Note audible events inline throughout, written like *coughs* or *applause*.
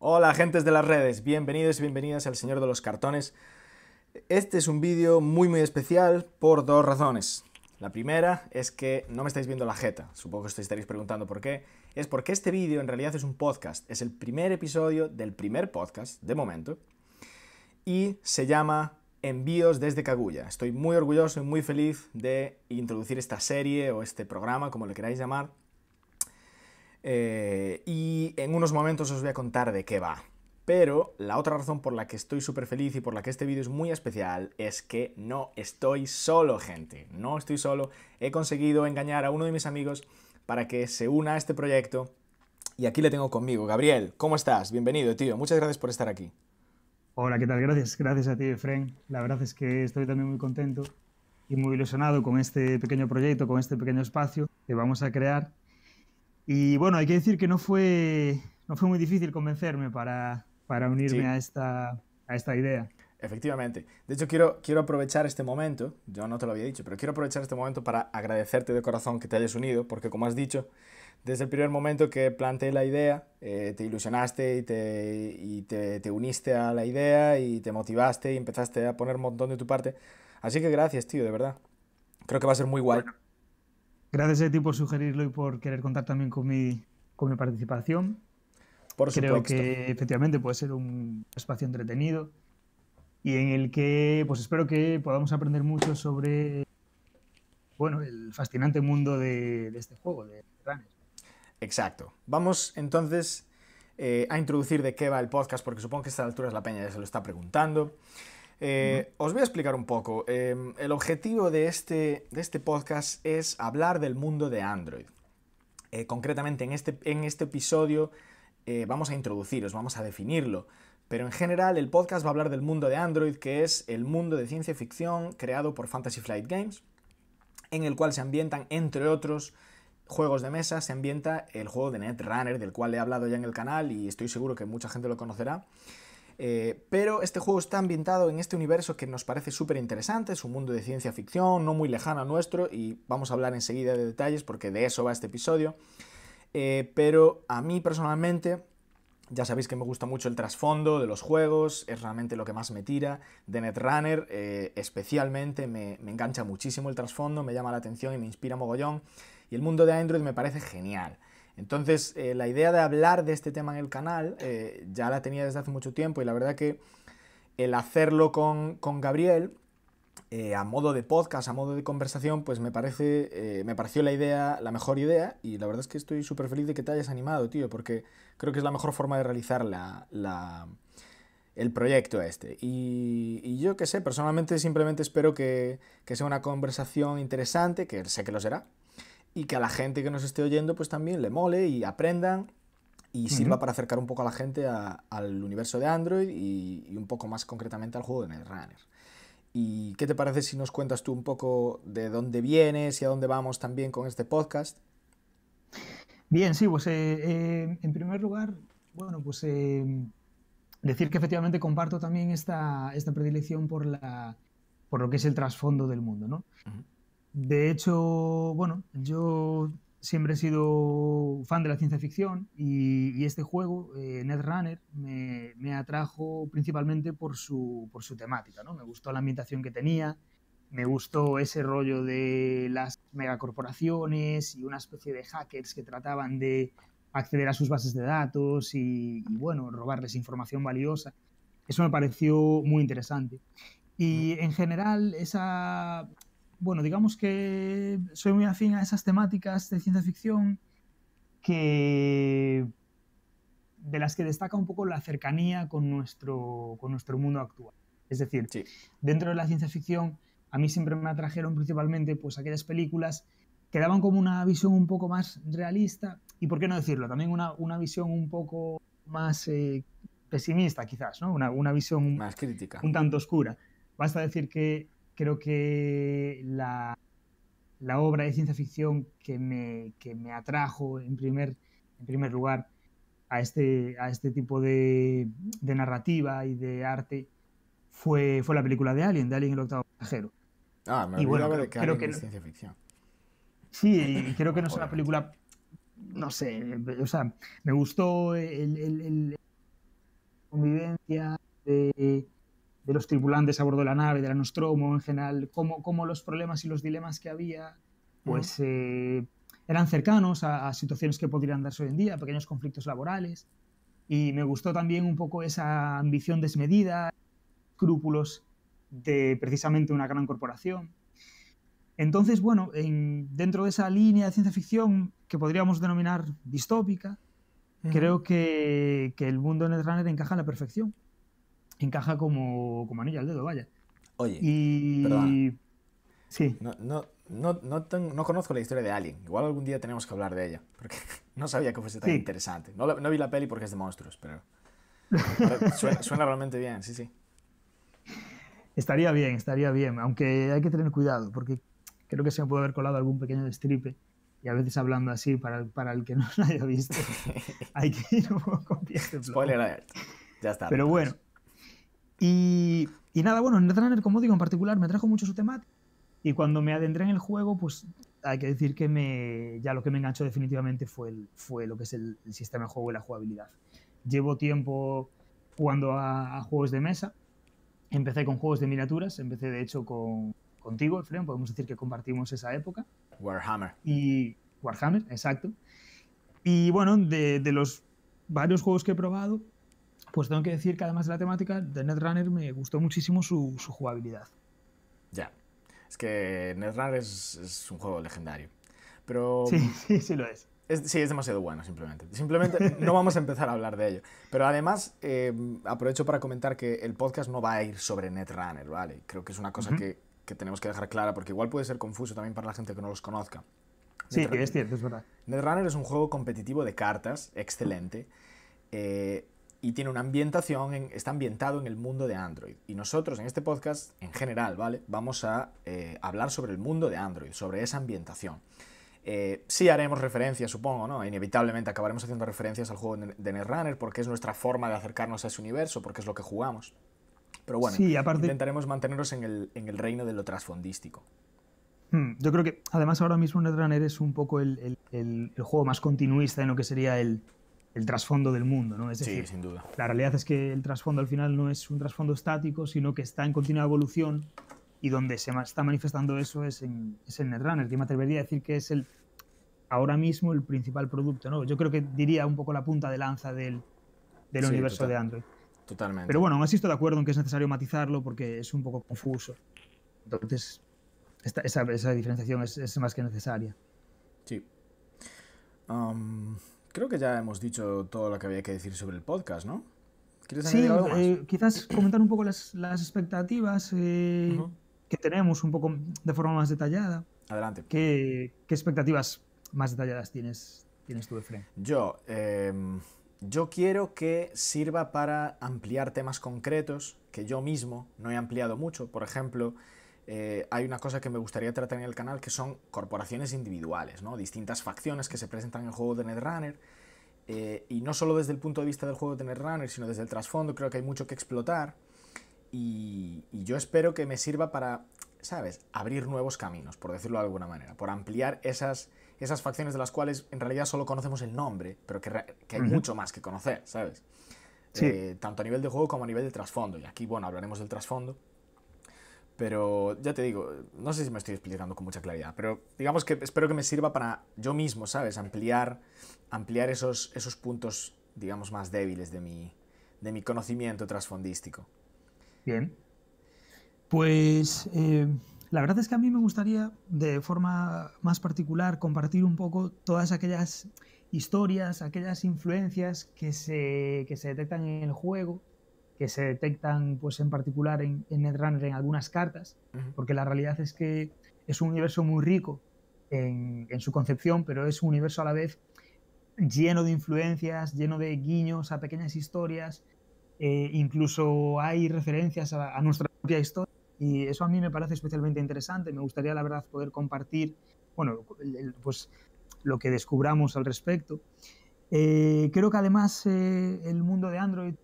Hola, gentes de las redes, bienvenidos y bienvenidas al Señor de los Cartones. Este es un vídeo muy muy especial por dos razones. La primera es que no me estáis viendo la jeta, supongo que os estaréis preguntando por qué. Es porque este vídeo en realidad es un podcast, es el primer episodio del primer podcast, de momento, y se llama Envíos desde Kaguya. Estoy muy orgulloso y muy feliz de introducir esta serie o este programa, como le queráis llamar, eh, y en unos momentos os voy a contar de qué va. Pero la otra razón por la que estoy súper feliz y por la que este vídeo es muy especial es que no estoy solo, gente. No estoy solo. He conseguido engañar a uno de mis amigos para que se una a este proyecto. Y aquí le tengo conmigo. Gabriel, ¿cómo estás? Bienvenido, tío. Muchas gracias por estar aquí. Hola, ¿qué tal? Gracias. Gracias a ti, Efren. La verdad es que estoy también muy contento y muy ilusionado con este pequeño proyecto, con este pequeño espacio que vamos a crear y bueno, hay que decir que no fue, no fue muy difícil convencerme para, para unirme a, esta, a esta idea. Efectivamente. De hecho, quiero, quiero aprovechar este momento, yo no te lo había dicho, pero quiero aprovechar este momento para agradecerte de corazón que te hayas unido, porque como has dicho, desde el primer momento que planteé la idea, eh, te ilusionaste y, te, y te, te, uniste a la idea y te motivaste y empezaste a poner un montón de tu parte. Así que gracias, tío, de verdad. Creo que va a ser muy guay. Gracias a ti por sugerirlo y por querer contar también con mi, con mi participación. Por Creo que efectivamente puede ser un espacio entretenido y en el que pues espero que podamos aprender mucho sobre bueno, el fascinante mundo de, este juego, de Runner. Exacto. Vamos entonces eh, a introducir de qué va el podcast, porque supongo que a esta altura la peña ya se lo está preguntando. Eh, os voy a explicar un poco. Em, el objetivo de este, de este podcast es hablar del mundo de Android. Eh, concretamente en este, en este episodio eh, vamos a introduciros, vamos a definirlo. Pero en general el podcast va a hablar del mundo de Android, que es el mundo de ciencia ficción creado por Fantasy Flight Games, en el cual se ambientan, entre otros juegos de mesa, se ambienta el juego de Netrunner, del cual he hablado ya en el canal y estoy seguro que mucha gente lo conocerá. Eh, pero este juego está ambientado en este universo que nos parece súper interesante, es un mundo de ciencia ficción, no muy lejano a nuestro, y vamos a hablar enseguida de detalles porque de eso va este episodio. Eh, pero a mí personalmente, ya sabéis que me gusta mucho el trasfondo de los juegos, es realmente lo que más me tira. De Netrunner, eh, especialmente, me, me engancha muchísimo el trasfondo, me llama la atención y me inspira mogollón. Y el mundo de Android me parece genial. Entonces, eh, la idea de hablar de este tema en el canal eh, ya la tenía desde hace mucho tiempo y la verdad que el hacerlo con, Gabriel, eh, a modo de podcast, a modo de conversación, pues me parece, me pareció la idea, la mejor idea y la verdad es que estoy súper feliz de que te hayas animado, tío, porque creo que es la mejor forma de realizar el proyecto este. Y, yo qué sé, personalmente simplemente espero que, que sea una conversación interesante, que sé que lo será, y que a la gente que nos esté oyendo pues también le mole y aprendan y sirva para acercar un poco a la gente al universo de Android y, un poco más concretamente al juego de Netrunner. ¿Y qué te parece si nos cuentas tú un poco de dónde vienes y a dónde vamos también con este podcast? Bien, sí, pues eh, eh, en primer lugar, bueno, pues eh, decir que efectivamente comparto también esta, esta predilección por, la, por lo que es el trasfondo del mundo, ¿no? De hecho, bueno, yo siempre he sido fan de la ciencia ficción y, este juego, eh, Netrunner, me, me, atrajo principalmente por su, por su temática. ¿no? Me gustó la ambientación que tenía, me gustó ese rollo de las megacorporaciones y una especie de hackers que trataban de acceder a sus bases de datos y, y bueno, robarles información valiosa. Eso me pareció muy interesante. Y en general, esa, bueno, digamos que soy muy afín a esas temáticas de ciencia ficción que de las que destaca un poco la cercanía con nuestro, con nuestro mundo actual. Es decir, dentro de la ciencia ficción a mí siempre me atrajeron principalmente pues aquellas películas que daban como una visión un poco más realista y, por qué no decirlo, también una, visión un poco más eh, pesimista quizás, ¿no? Una, una visión más crítica. Un tanto oscura. Basta decir que creo que la, obra de ciencia ficción que me, me atrajo en primer, en primer lugar a este, a este tipo de, narrativa y de arte fue, fue la película de Alien, de Alien el octavo pasajero. Ah, me y bueno, creo, que Alien que es ciencia ficción. Sí, y *coughs* creo que no es una película, no sé, o sea, me gustó el, convivencia, de, los tripulantes a bordo de la nave, de la Nostromo en general, cómo, cómo los problemas y los dilemas que había, pues eh, eran cercanos a, situaciones que podrían darse hoy en día, pequeños conflictos laborales. Y me gustó también un poco esa ambición desmedida, escrúpulos de precisamente una gran corporación. Entonces, bueno, dentro de esa línea de ciencia ficción que podríamos denominar distópica, creo que, el mundo de Netrunner encaja a la perfección. Encaja como, como anillo al dedo, vaya. Oye, y... Sí. No, no, no, no, conozco la historia de Alien. Igual algún día tenemos que hablar de ella. Porque *laughs* no sabía que fuese tan interesante. No, no, vi la peli porque es de monstruos, pero. *laughs* suena, realmente bien, sí, sí. Estaría bien, estaría bien. Aunque hay que tener cuidado, porque creo que se me puede haber colado algún pequeño destripe. Y a veces hablando así, para, para el que no lo haya visto, *laughs* hay que ir un poco con Spoiler alert. Ya está. Pero bueno. Y, y nada, bueno, Netrunner, como digo, en particular, me trajo mucho su temática y cuando me adentré en el juego, pues hay que decir que me, ya lo que me enganchó definitivamente fue, el, fue lo que es el, sistema de juego y la jugabilidad. Llevo tiempo jugando a, juegos de mesa. Empecé con juegos de miniaturas, empecé de hecho con, contigo, Efraín, podemos decir que compartimos esa época. Warhammer. Y Warhammer, exacto. Y bueno, de, de los varios juegos que he probado, pues tengo que decir que además de la temática, de Netrunner me gustó muchísimo su, su jugabilidad. Ya. Es que Netrunner es, es un juego legendario. Pero... Sí, *laughs* sí, sí lo es. sí, es demasiado bueno, simplemente. Simplemente no vamos a empezar a hablar de ello. Pero además, eh, aprovecho para comentar que el podcast no va a ir sobre Netrunner, ¿vale? Creo que es una cosa que, que, tenemos que dejar clara porque igual puede ser confuso también para la gente que no los conozca. Sí, es cierto, es verdad. Netrunner es un juego competitivo de cartas, excelente. Eh, y tiene una ambientación, está ambientado en el mundo de Android. Y nosotros en este podcast, en general, ¿vale? Vamos a eh, hablar sobre el mundo de Android, sobre esa ambientación. Eh, sí haremos referencias, supongo, ¿no? Inevitablemente acabaremos haciendo referencias al juego de Netrunner porque es nuestra forma de acercarnos a ese universo, porque es lo que jugamos. Pero bueno, intentaremos mantenernos en el, en el, reino de lo trasfondístico. Hmm, yo creo que además ahora mismo Netrunner es un poco el, el, el juego más continuista en lo que sería el, el trasfondo del mundo, ¿no? Es decir, sí, sin duda. La realidad es que el trasfondo al final no es un trasfondo estático, sino que está en continua evolución y donde se está manifestando eso es en, es en Netrunner, que me atrevería a decir que es el ahora mismo el principal producto, ¿no? Yo creo que diría un poco la punta de lanza del, del universo de Android. Totalmente. Pero bueno, aún así estoy de acuerdo en que es necesario matizarlo porque es un poco confuso. Entonces, esta, esa, esa, diferenciación es, es, más que necesaria. Sí. Um, Creo que ya hemos dicho todo lo que había que decir sobre el podcast, ¿no? ¿Quieres sí, algo más? Eh, quizás comentar un poco las, las expectativas eh, que tenemos un poco de forma más detallada. Adelante. ¿Qué, qué expectativas más detalladas tienes, tienes tú, Efraín? Yo, em, yo quiero que sirva para ampliar temas concretos que yo mismo no he ampliado mucho. Por ejemplo, eh, hay una cosa que me gustaría tratar en el canal que son corporaciones individuales, ¿no? distintas facciones que se presentan en el juego de Netrunner. Eh, y no solo desde el punto de vista del juego de Netrunner, sino desde el trasfondo, creo que hay mucho que explotar. Y, yo espero que me sirva para, ¿sabes?, abrir nuevos caminos, por decirlo de alguna manera, por ampliar esas, esas facciones de las cuales en realidad solo conocemos el nombre, pero que, hay mucho más que conocer, ¿sabes? Eh, tanto a nivel de juego como a nivel de trasfondo. Y aquí, bueno, hablaremos del trasfondo. Pero ya te digo, no sé si me estoy explicando con mucha claridad, pero digamos que espero que me sirva para yo mismo, ¿sabes? Ampliar, ampliar esos, esos puntos, digamos, más débiles de mi, de mi conocimiento trasfondístico. Bien. Pues eh, la verdad es que a mí me gustaría, de forma más particular, compartir un poco todas aquellas historias, aquellas influencias que se, que se detectan en el juego que se detectan pues, en particular en, en Netrunner en algunas cartas, porque la realidad es que es un universo muy rico en, en, su concepción, pero es un universo a la vez lleno de influencias, lleno de guiños a pequeñas historias, eh, incluso hay referencias a, nuestra propia historia y eso a mí me parece especialmente interesante. Me gustaría, la verdad, poder compartir, bueno, pues lo que descubramos al respecto. Eh, creo que además eh, el mundo de Android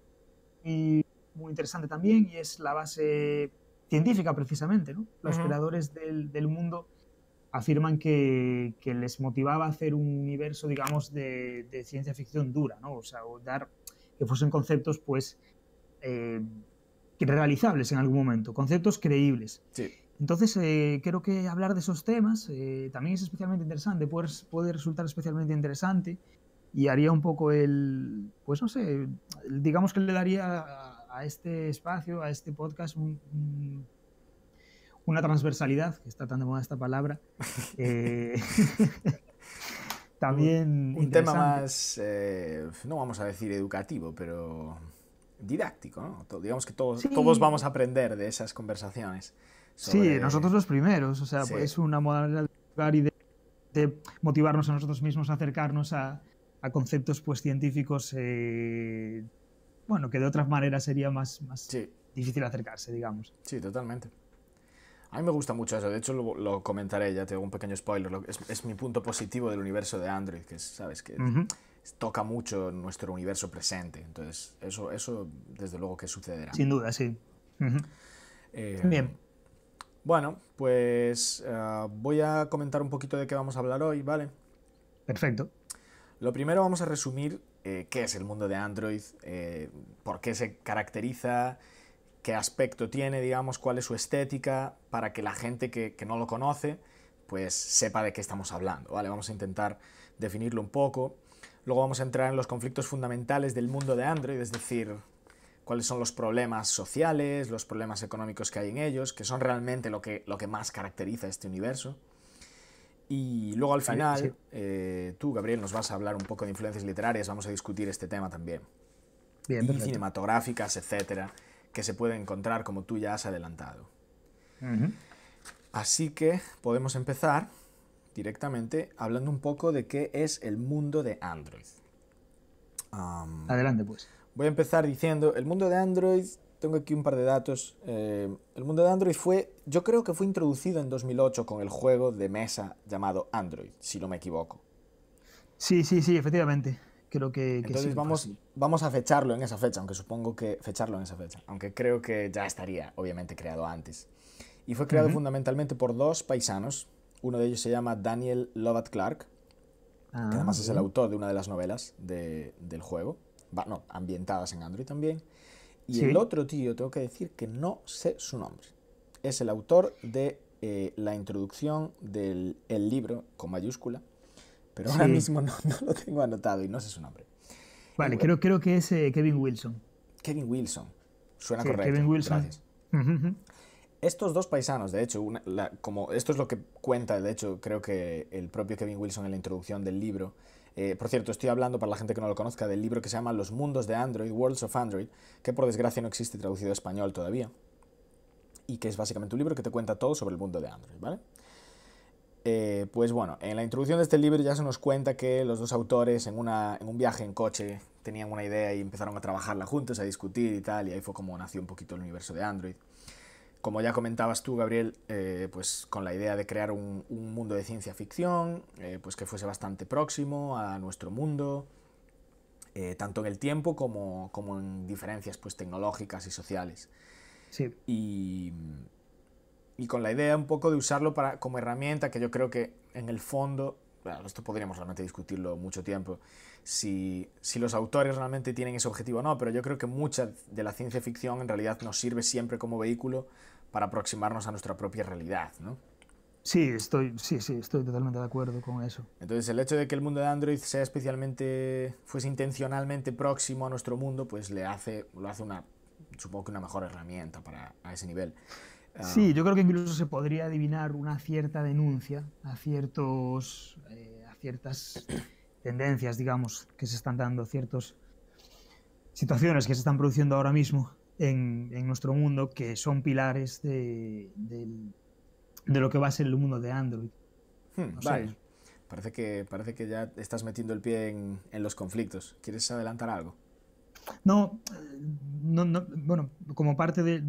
y muy interesante también y es la base científica precisamente. ¿no? Los creadores del, del, mundo afirman que, que, les motivaba a hacer un universo, digamos, de, de, ciencia ficción dura, ¿no? o sea, dar que fuesen conceptos pues eh, realizables en algún momento, conceptos creíbles. Sí. Entonces, eh, creo que hablar de esos temas eh, también es especialmente interesante, puede, puede resultar especialmente interesante y haría un poco el, pues no sé, digamos que le daría a, este espacio, a este podcast, una transversalidad, que está tan de moda esta palabra. *laughs* Eh, también... Un, tema más, no vamos a decir educativo, pero didáctico, ¿no? Digamos que todos, todos vamos a aprender de esas conversaciones. Sí, nosotros los primeros, o sea, es una de y de, motivarnos a nosotros mismos a acercarnos a, conceptos pues científicos, eh, bueno, que de otras maneras sería más, más difícil acercarse, digamos. Sí, totalmente. A mí me gusta mucho eso, de hecho lo, comentaré, ya tengo un pequeño spoiler, es, mi punto positivo del universo de Android, que sabes, que toca mucho nuestro universo presente, entonces eso, eso desde luego que sucederá. Sin duda, sí. Eh, Bien. Bueno, pues eh, voy a comentar un poquito de qué vamos a hablar hoy, ¿vale? Perfecto. Lo primero vamos a resumir eh, qué es el mundo de Android, eh, por qué se caracteriza, qué aspecto tiene, digamos, cuál es su estética, para que la gente que, que no lo conoce, pues sepa de qué estamos hablando, ¿vale? Vamos a intentar definirlo un poco. Luego vamos a entrar en los conflictos fundamentales del mundo de Android, es decir, cuáles son los problemas sociales, los problemas económicos que hay en ellos, que son realmente lo que, lo que más caracteriza este universo. Y luego al final, eh, tú, Gabriel, nos vas a hablar un poco de influencias literarias, vamos a discutir este tema también. Bien, y cinematográficas, etcétera, que se pueden encontrar como tú ya has adelantado. Así que podemos empezar directamente hablando un poco de qué es el mundo de Android. Adelante, pues. Voy a empezar diciendo, el mundo de Android, tengo aquí un par de datos. Eh, el mundo de Android fue, yo creo que fue introducido en 2008 con el juego de mesa llamado Android, si no me equivoco. Sí, sí, sí, efectivamente. Creo que, Entonces vamos, vamos a fecharlo en esa fecha, aunque supongo que fecharlo en esa fecha, aunque creo que ya estaría obviamente creado antes. Y fue creado fundamentalmente por dos paisanos. Uno de ellos se llama Daniel Lovat Clark, que ah, además es el autor de una de las novelas del juego no, ambientadas en Android también. Y el otro tío, tengo que decir que no sé su nombre. Es el autor de eh, la introducción del libro con mayúscula, pero ahora mismo no, lo tengo anotado y no sé su nombre. Vale, creo, creo que es eh, Kevin Wilson. Kevin Wilson. Suena correcto. Kevin Wilson. Estos dos paisanos, de hecho, como esto es lo que cuenta, de hecho, creo que el propio Kevin Wilson en la introducción del libro, eh, por cierto, estoy hablando, para la gente que no lo conozca, del libro que se llama Los mundos de Android, Worlds of Android, que por desgracia no existe traducido a español todavía. Y que es básicamente un libro que te cuenta todo sobre el mundo de Android, ¿vale? Eh, pues bueno, en la introducción de este libro ya se nos cuenta que los dos autores en, una, en un viaje en coche tenían una idea y empezaron a trabajarla juntos, a discutir y tal, y ahí fue como nació un poquito el universo de Android como ya comentabas tú, Gabriel, eh, pues con la idea de crear un, mundo de ciencia ficción, eh, pues que fuese bastante próximo a nuestro mundo, eh, tanto en el tiempo como, como, en diferencias pues, tecnológicas y sociales. Sí. Y, y, con la idea un poco de usarlo para, como herramienta, que yo creo que en el fondo, bueno, esto podríamos realmente discutirlo mucho tiempo, si, si, los autores realmente tienen ese objetivo o no, pero yo creo que mucha de la ciencia ficción en realidad nos sirve siempre como vehículo para aproximarnos a nuestra propia realidad, ¿no? Sí, estoy, sí, sí, estoy totalmente de acuerdo con eso. Entonces, el hecho de que el mundo de Android sea especialmente, fuese intencionalmente próximo a nuestro mundo, pues le hace, lo hace una, supongo que una mejor herramienta para a ese nivel. Sí, yo creo que incluso se podría adivinar una cierta denuncia a ciertos, eh, a ciertas *coughs* tendencias, digamos, que se están dando, ciertas situaciones que se están produciendo ahora mismo en, nuestro mundo que son pilares de, lo que va a ser el mundo de Android. Hmm, parece que, parece que ya estás metiendo el pie en, los conflictos. ¿Quieres adelantar algo? No, no, bueno, como parte de...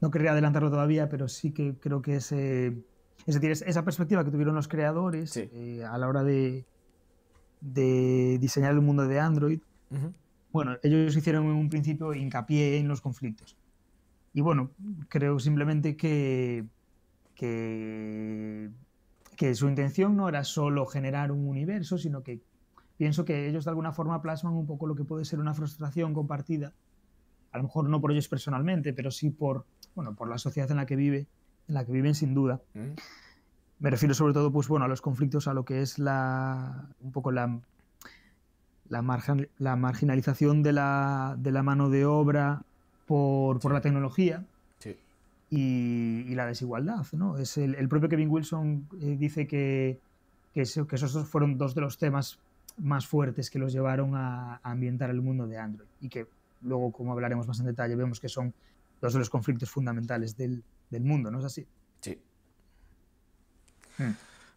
No querría adelantarlo todavía, pero sí que creo que ese, es decir, esa perspectiva que tuvieron los creadores eh, a la hora de, de diseñar el mundo de Android, bueno, ellos hicieron en un principio hincapié en los conflictos. Y bueno, creo simplemente que, que, su intención no era solo generar un universo, sino que pienso que ellos de alguna forma plasman un poco lo que puede ser una frustración compartida, a lo mejor no por ellos personalmente, pero sí por, bueno, por la sociedad en la que vive, en la que viven sin duda. Mm. Me refiero sobre todo pues, bueno, a los conflictos, a lo que es la, un poco la, la, la marginalización de la, de la, mano de obra por, por la tecnología y, y, la desigualdad. ¿no? Es el, el propio Kevin Wilson eh, dice que, que, que, esos fueron dos de los temas más fuertes que los llevaron a, a, ambientar el mundo de Android y que luego, como hablaremos más en detalle, vemos que son dos de los conflictos fundamentales del, del mundo, ¿no es así? Sí. Hmm.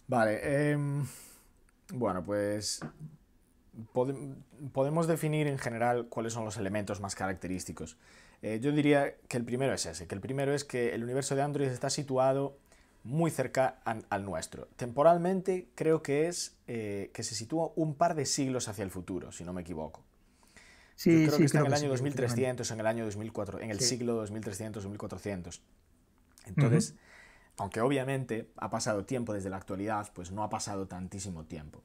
Vale. Eh, bueno, pues podemos definir en general cuáles son los elementos más característicos. Eh, yo diría que el primero es ese, que el primero es que el universo de Android está situado muy cerca al nuestro. Temporalmente creo que es eh, que se sitúa un par de siglos hacia el futuro, si no me equivoco. Sí, Yo creo que está en el año 2300, en el año 2004, en el siglo 2300-2400. Entonces, aunque obviamente ha pasado tiempo desde la actualidad, pues no ha pasado tantísimo tiempo.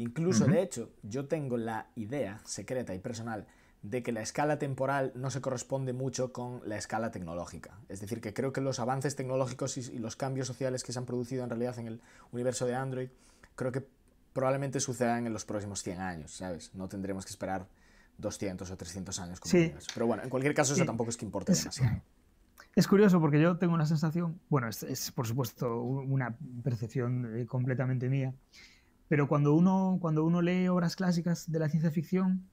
Incluso, de hecho, yo tengo la idea secreta y personal de que la escala temporal no se corresponde mucho con la escala tecnológica. Es decir, que creo que los avances tecnológicos y, los cambios sociales que se han producido en realidad en el universo de Android, creo que probablemente sucedan en los próximos 100 años, ¿sabes? No tendremos que esperar 200 o 300 años como sí. Pero bueno, en cualquier caso eso tampoco es que importe demasiado. *laughs* Es curioso porque yo tengo una sensación, bueno, es, es por supuesto una percepción eh, completamente mía, pero cuando uno, cuando uno lee obras clásicas de la ciencia ficción,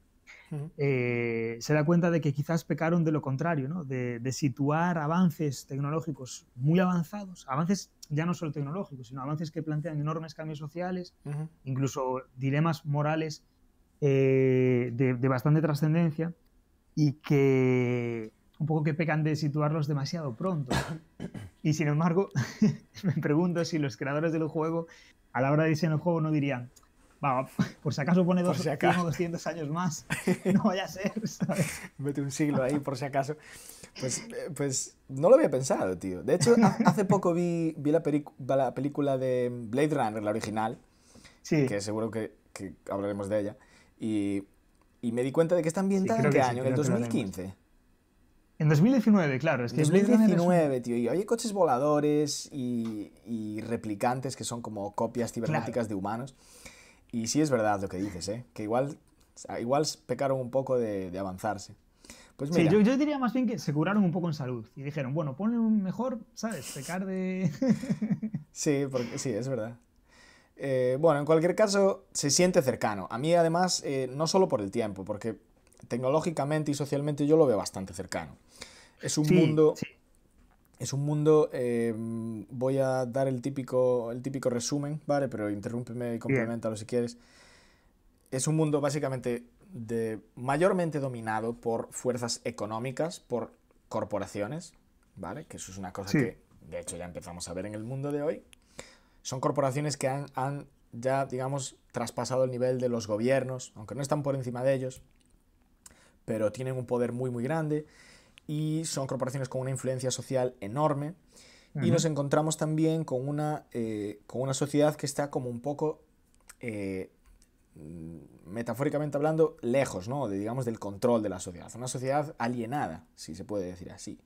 eh, se da cuenta de que quizás pecaron de lo contrario, ¿no? de, situar avances tecnológicos muy avanzados, avances ya no solo tecnológicos, sino avances que plantean enormes cambios sociales, incluso dilemas morales eh, de, de, bastante trascendencia y que un poco que pecan de situarlos demasiado pronto. *coughs* Y sin embargo, *laughs* me pregunto si los creadores del juego a la hora de diseñar el juego no dirían, va, por si acaso pone dos, si 200 años más, *laughs* no vaya a ser, Mete un siglo ahí por si acaso. Pues, eh, pues no lo había pensado, tío. De hecho, hace poco vi, vi la, la, película de Blade Runner, la original, sí. que seguro que, que hablaremos de ella, y, y, me di cuenta de que está ambientada en qué año, en el 2015. En 2019, claro. Es que en 2019, tío. Y hay coches voladores y, y, replicantes que son como copias cibernéticas de humanos. Y sí es verdad lo que dices, ¿eh? Que igual, igual pecaron un poco de, de avanzarse. Pues mira. Sí, yo, yo, diría más bien que se curaron un poco en salud. Y dijeron, bueno, ponle un mejor, ¿sabes? Pecar de... *laughs* sí, porque, sí, es verdad. Eh, bueno, en cualquier caso, se siente cercano. A mí, además, eh, no solo por el tiempo, porque tecnológicamente y socialmente yo lo veo bastante cercano. Es un mundo... Es un mundo, eh, voy a dar el típico, el típico resumen, ¿vale? Pero interrúmpeme y complementalo si quieres. Es un mundo básicamente de, mayormente dominado por fuerzas económicas, por corporaciones, ¿vale? Que eso es una cosa que, de hecho, ya empezamos a ver en el mundo de hoy. Son corporaciones que han, han ya, digamos, traspasado el nivel de los gobiernos, aunque no están por encima de ellos, pero tienen un poder muy, muy grande y son corporaciones con una influencia social enorme. Y nos encontramos también con una, eh, con una sociedad que está como un poco, eh, metafóricamente hablando, lejos, ¿no? De, digamos, del control de la sociedad. Una sociedad alienada, si se puede decir así.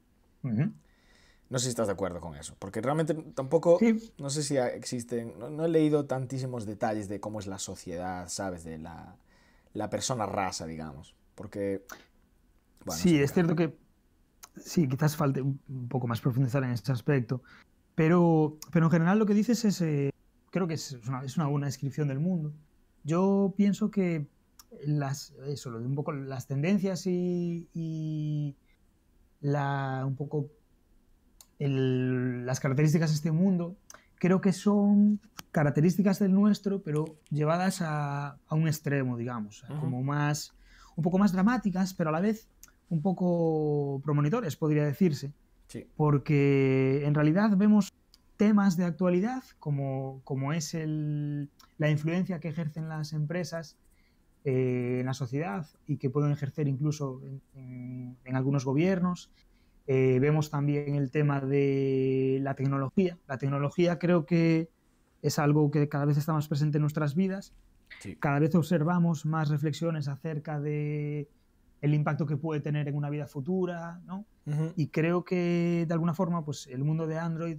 No sé si estás de acuerdo con eso, porque realmente tampoco, no sé si existen, no, he leído tantísimos detalles de cómo es la sociedad, ¿sabes? De la, la persona raza, digamos. Porque. sí, es cierto que. Sí, quizás falte un poco más profundizar en este aspecto. Pero, pero en general lo que dices es. Eh, creo que es una, es una buena descripción del mundo. Yo pienso que las, eso, un poco las tendencias y, y la, un poco el, las características de este mundo creo que son características del nuestro, pero llevadas a, a un extremo, digamos, como más un poco más dramáticas, pero a la vez un poco promonitores, podría decirse. Porque en realidad vemos temas de actualidad, como, como es el, la influencia que ejercen las empresas eh, en la sociedad y que pueden ejercer incluso en, algunos gobiernos. Eh, vemos también el tema de la tecnología. La tecnología creo que es algo que cada vez está más presente en nuestras vidas Sí. Cada vez observamos más reflexiones acerca de el impacto que puede tener en una vida futura, ¿no? Y creo que de alguna forma, pues el mundo de Android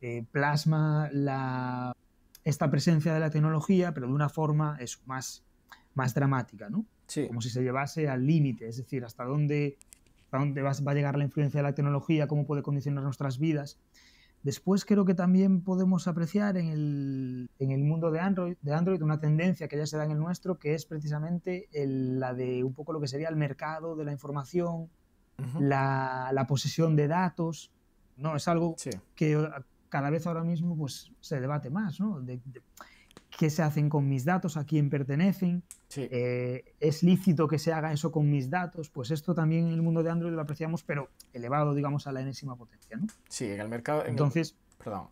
eh, plasma la, esta presencia de la tecnología, pero de una forma es más, más dramática, ¿no? Sí. Como si se llevase al límite, es decir, hasta dónde, hasta dónde va, va a llegar la influencia de la tecnología, cómo puede condicionar nuestras vidas. Después creo que también podemos apreciar en el, en el mundo de Android, de Android una tendencia que ya se da en el nuestro, que es precisamente la de un poco lo que sería el mercado de la información, la, la, posesión de datos. ¿no? Es algo que cada vez ahora mismo pues, se debate más, ¿no? De, qué se hacen con mis datos, a quién pertenecen, eh, es lícito que se haga eso con mis datos, pues esto también en el mundo de Android lo apreciamos, pero elevado, digamos, a la enésima potencia, ¿no? Sí, en el mercado... Entonces... perdón.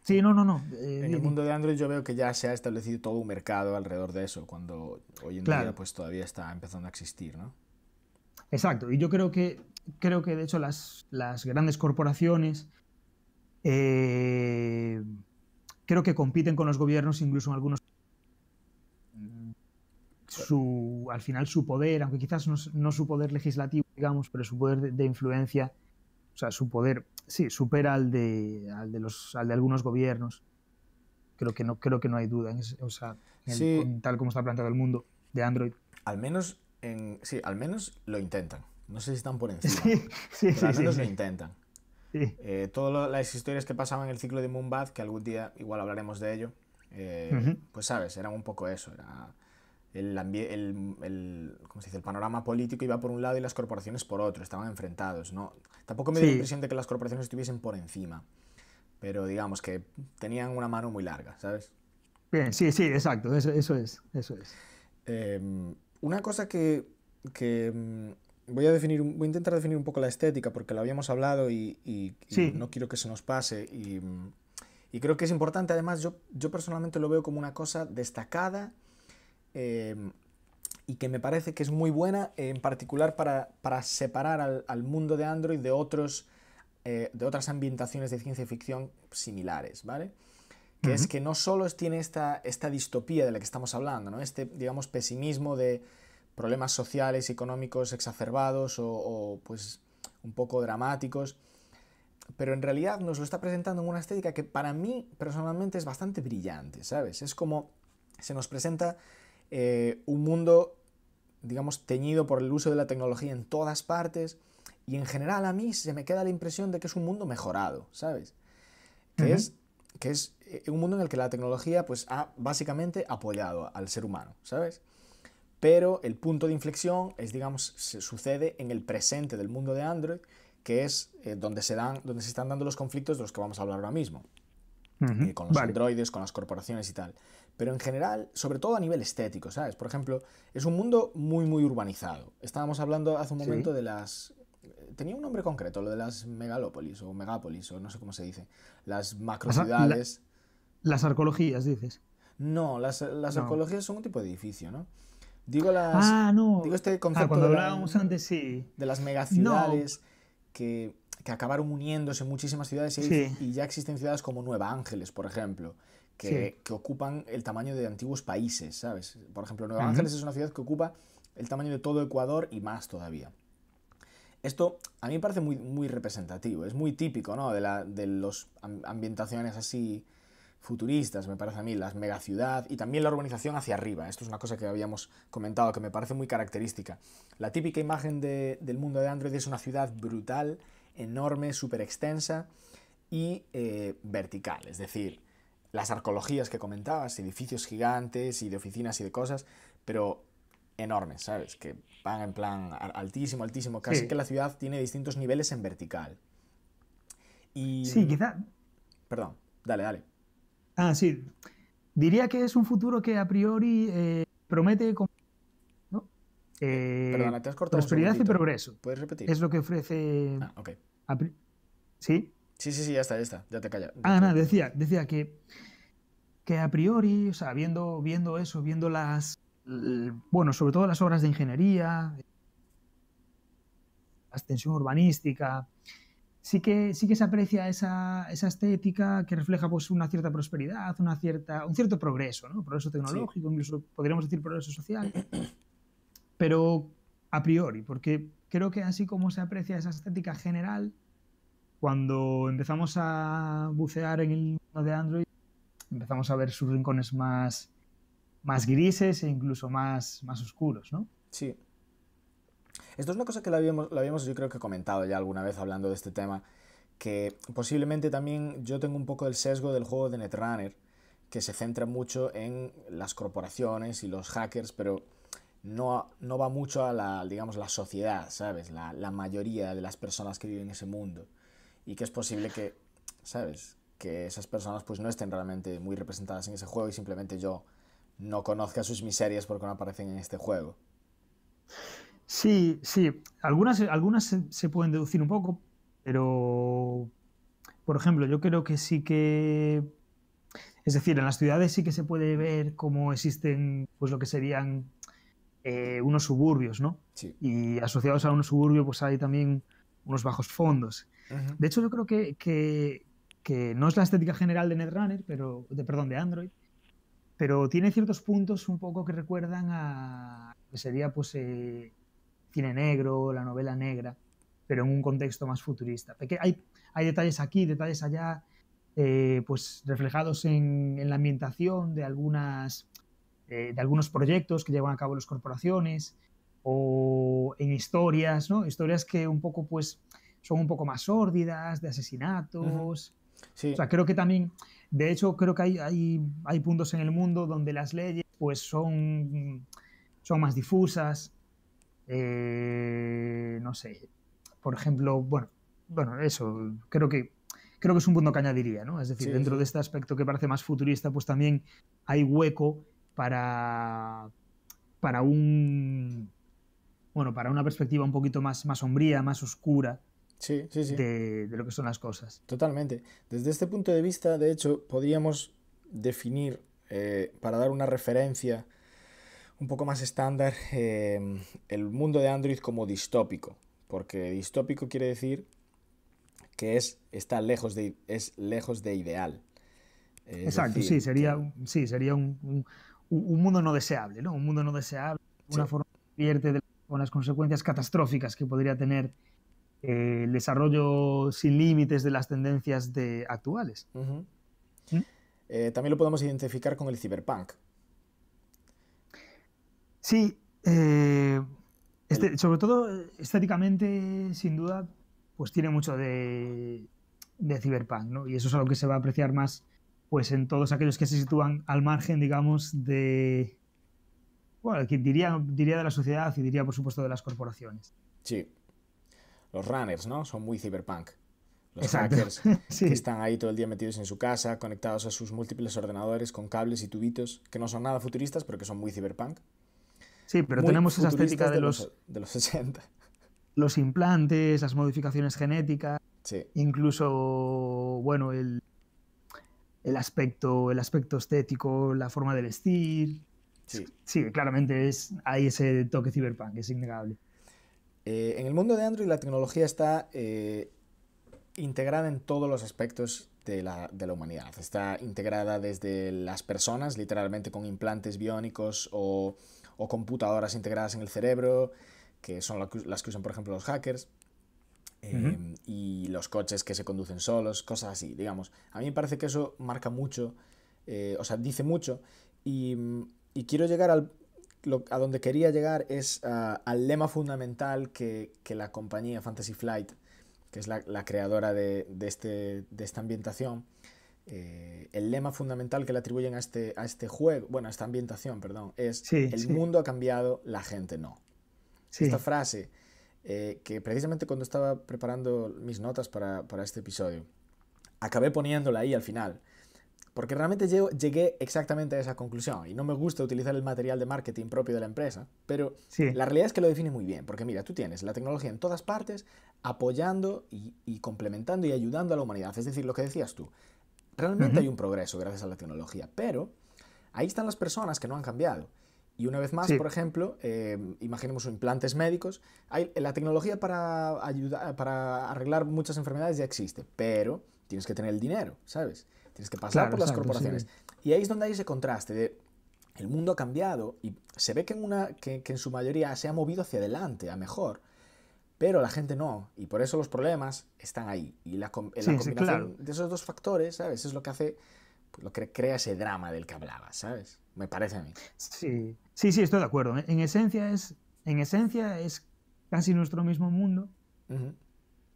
Sí, no, no, no. Eh, en el mundo de Android yo veo que ya se ha establecido todo un mercado alrededor de eso, cuando hoy en día pues todavía está empezando a existir, ¿no? Exacto, y yo creo que, creo que de hecho las, las grandes corporaciones eh, creo que compiten con los gobiernos, incluso en algunos su, al final su poder, aunque quizás no, su poder legislativo, digamos, pero su poder de, influencia, o sea, su poder, sí, supera al de, al de, los, al de algunos gobiernos. Creo que no, creo que no hay duda, en o sea, tal como está planteado el mundo de Android. Al menos, en, sí, al menos lo intentan. No sé si están por *laughs* encima, sí, pero al menos lo intentan. Eh, todas las historias que pasaban en el ciclo de Moonbath, que algún día igual hablaremos de ello, eh, pues sabes, eran un poco eso. Era el, el, el, ¿cómo se dice? el panorama político iba por un lado y las corporaciones por otro, estaban enfrentados. ¿no? Tampoco me dio la impresión de que las corporaciones estuviesen por encima, pero digamos que tenían una mano muy larga, ¿sabes? Bien, sí, sí, exacto, eso, eso es. Eso es. Em, una cosa que, que mm, voy a definir, voy a intentar definir un poco la estética porque lo habíamos hablado y, no quiero que se nos pase y, creo que es importante además yo, yo personalmente lo veo como una cosa destacada em, y que me parece que es muy buena en particular para, separar al, mundo de Android de otros eh, de otras ambientaciones de ciencia ficción similares, ¿vale? Que es que no solo tiene esta, esta distopía de la que estamos hablando, ¿no? Este, digamos, pesimismo de problemas sociales y económicos exacerbados o, pues un poco dramáticos, pero en realidad nos lo está presentando en una estética que para mí personalmente es bastante brillante, ¿sabes? Es como se nos presenta eh, un mundo, digamos, teñido por el uso de la tecnología en todas partes y en general a mí se me queda la impresión de que es un mundo mejorado, ¿sabes? Que es que es eh, un mundo en el que la tecnología pues ha básicamente apoyado al ser humano, ¿sabes? Pero el punto de inflexión es, digamos, se sucede en el presente del mundo de Android, que es eh, donde, se dan, donde se están dando los conflictos de los que vamos a hablar ahora mismo, eh, con los androides, con las corporaciones y tal. Pero en general, sobre todo a nivel estético, ¿sabes? Por ejemplo, es un mundo muy, muy urbanizado. Estábamos hablando hace un momento de las... Tenía un nombre concreto, lo de las megalópolis o megápolis, o no sé cómo se dice. Las macrociudades. las arqueologías, dices. No, las, las arqueologías son un tipo de edificio, ¿no? Digo, las, ah, no. digo este concepto ah, cuando hablábamos antes, sí. de las megaciudades que, que, acabaron uniéndose muchísimas ciudades y, ya existen ciudades como Nueva Ángeles, por ejemplo, que, que, ocupan el tamaño de antiguos países, ¿sabes? Por ejemplo, Nueva Ángeles es una ciudad que ocupa el tamaño de todo Ecuador y más todavía. Esto a mí me parece muy, muy representativo, es muy típico ¿no? de, la, de las ambientaciones así futuristas, me parece a mí, las megaciudad y también la urbanización hacia arriba. Esto es una cosa que habíamos comentado que me parece muy característica. La típica imagen del mundo de Android es una ciudad brutal, enorme, súper extensa y eh, vertical, es decir, las arqueologías que comentabas, edificios gigantes y de oficinas y de cosas, pero enormes, ¿sabes? Que van en plan altísimo, altísimo, casi que la ciudad tiene distintos niveles en vertical. Y... Sí, quizá... Perdón, dale, dale. Ah, sí. Diría que es un futuro que a priori eh, promete ¿no? Eh, Perdona, te has cortado prosperidad y progreso. ¿Puedes repetir? Es lo que ofrece. Ah, ok. ¿Sí? Sí, sí, sí, ya está, ya está. Ya te callas. Ah, nada, decía, decía que, que a priori, o sea, viendo, viendo eso, viendo las. Bueno, sobre todo las obras de ingeniería, la extensión urbanística, sí que, sí que se aprecia esa, esa estética que refleja pues, una cierta prosperidad, una cierta, un cierto progreso, ¿no? progreso tecnológico, incluso podríamos decir progreso social, pero a priori, porque creo que así como se aprecia esa estética general, cuando empezamos a bucear en el mundo de Android, empezamos a ver sus rincones más, más grises e incluso más, más oscuros, ¿no? Sí. Esto es una cosa que lo habíamos, lo habíamos, yo creo que comentado ya alguna vez hablando de este tema, que posiblemente también yo tengo un poco el sesgo del juego de Netrunner, que se centra mucho en las corporaciones y los hackers, pero no, no va mucho a la, digamos, la sociedad, ¿sabes? La, la mayoría de las personas que viven en ese mundo. Y que es posible que, ¿sabes? Que esas personas pues no estén realmente muy representadas en ese juego y simplemente yo no conozca sus miserias porque no aparecen en este juego. Sí, sí. Algunas, algunas se, pueden deducir un poco, pero, por ejemplo, yo creo que sí que... Es decir, en las ciudades sí que se puede ver cómo existen pues lo que serían eh, unos suburbios, ¿no? Sí. Y asociados a unos suburbios pues hay también unos bajos fondos. De hecho, yo creo que, que, que, no es la estética general de Netrunner, pero, de, perdón, de Android, pero tiene ciertos puntos un poco que recuerdan a que sería pues eh, cine negro, la novela negra, pero en un contexto más futurista. Porque hay, hay detalles aquí, detalles allá, eh, pues reflejados en, en, la ambientación de algunas eh, de algunos proyectos que llevan a cabo las corporaciones o en historias, ¿no? Historias que un poco pues son un poco más sórdidas, de asesinatos. Sí. O sea, creo que también, de hecho, creo que hay, hay, hay puntos en el mundo donde las leyes pues son, son más difusas, eh, no sé, por ejemplo, bueno, bueno, eso, creo que creo que es un punto que añadiría, ¿no? Es decir, Sí, dentro sí. de este aspecto que parece más futurista, pues también hay hueco para, para un bueno, para una perspectiva un poquito más, más sombría, más oscura Sí, sí, sí. de, de lo que son las cosas. Totalmente. Desde este punto de vista, de hecho, podríamos definir, eh, para dar una referencia un poco más estándar, eh, el mundo de Android como distópico. Porque distópico quiere decir que es, está lejos de, es lejos de ideal. Es Exacto, decir, sí, sería, que- sí, sería un, un- un mundo no deseable, ¿no? Un mundo no deseable, una Sí. forma que vierte de con las consecuencias catastróficas que podría tener eh, el desarrollo sin límites de las tendencias de, actuales. ¿Mm? Eh, también lo podemos identificar con el cyberpunk. Sí, eh, este- sobre todo eh, estéticamente, sin duda, pues tiene mucho de, de cyberpunk, ¿no? Y eso es algo que se va a apreciar más pues en todos aquellos que se sitúan al margen, digamos, de bueno, que diría, diría de la sociedad y diría, por supuesto, de las corporaciones. Sí. Los runners, ¿no? Son muy cyberpunk. Los Exacto. hackers *laughs* Sí. que están ahí todo el día metidos en su casa, conectados a sus múltiples ordenadores con cables y tubitos, que no son nada futuristas, pero que son muy cyberpunk. Sí, pero Muy tenemos esa estética de los, de los *laughs* 60. los implantes, las modificaciones genéticas, Sí, incluso, bueno, el, el, aspecto, el aspecto estético, la forma de vestir. sí. Sí, claramente es, hay ese toque cyberpunk, es innegable. Eh, en el mundo de Android la tecnología está eh, integrada en todos los aspectos de la, de la humanidad. Está integrada desde las personas, literalmente con implantes biónicos o, o computadoras integradas en el cerebro, que son las que usan, por ejemplo, los hackers. eh, y los coches que se conducen solos, cosas así, digamos. A mí me parece que eso marca mucho, eh, o sea, dice mucho, y, y quiero llegar al, lo- a donde quería llegar es ah, al lema fundamental que, que la compañía Fantasy Flight, que es la, la creadora de, de este, de esta ambientación, eh, el lema fundamental que le atribuyen a este, a este juego, bueno, a esta ambientación, perdón, es Sí, el sí. mundo ha cambiado, la gente no. Sí, Esta frase, eh, que precisamente cuando estaba preparando mis notas para, para este episodio, acabé poniéndola ahí al final, porque realmente llego- llegué exactamente a esa conclusión y no me gusta utilizar el material de marketing propio de la empresa, pero la realidad es que lo define muy bien, porque mira, tú tienes la tecnología en todas partes apoyando y, y complementando y ayudando a la humanidad, es decir, lo que decías tú, realmente Ujú. hay un progreso gracias a la tecnología, pero ahí están las personas que no han cambiado Y una vez más, por ejemplo, eh, imaginemos implantes médicos. Hay, la tecnología para, ayudar, para arreglar muchas enfermedades ya existe, pero tienes que tener el dinero, ¿sabes? Tienes que pasar por las corporaciones. Y ahí es donde hay ese contraste de el mundo ha cambiado y se ve que en, una, que, en su mayoría se ha movido hacia adelante, a mejor, pero la gente no. Y por eso los problemas están ahí. Y la, combinación de esos dos factores, ¿sabes? Es lo que hace, pues, lo que crea ese drama del que hablaba, ¿sabes? Me parece a mí. Sí, sí, sí, estoy de acuerdo. En esencia es, en esencia es casi nuestro mismo mundo.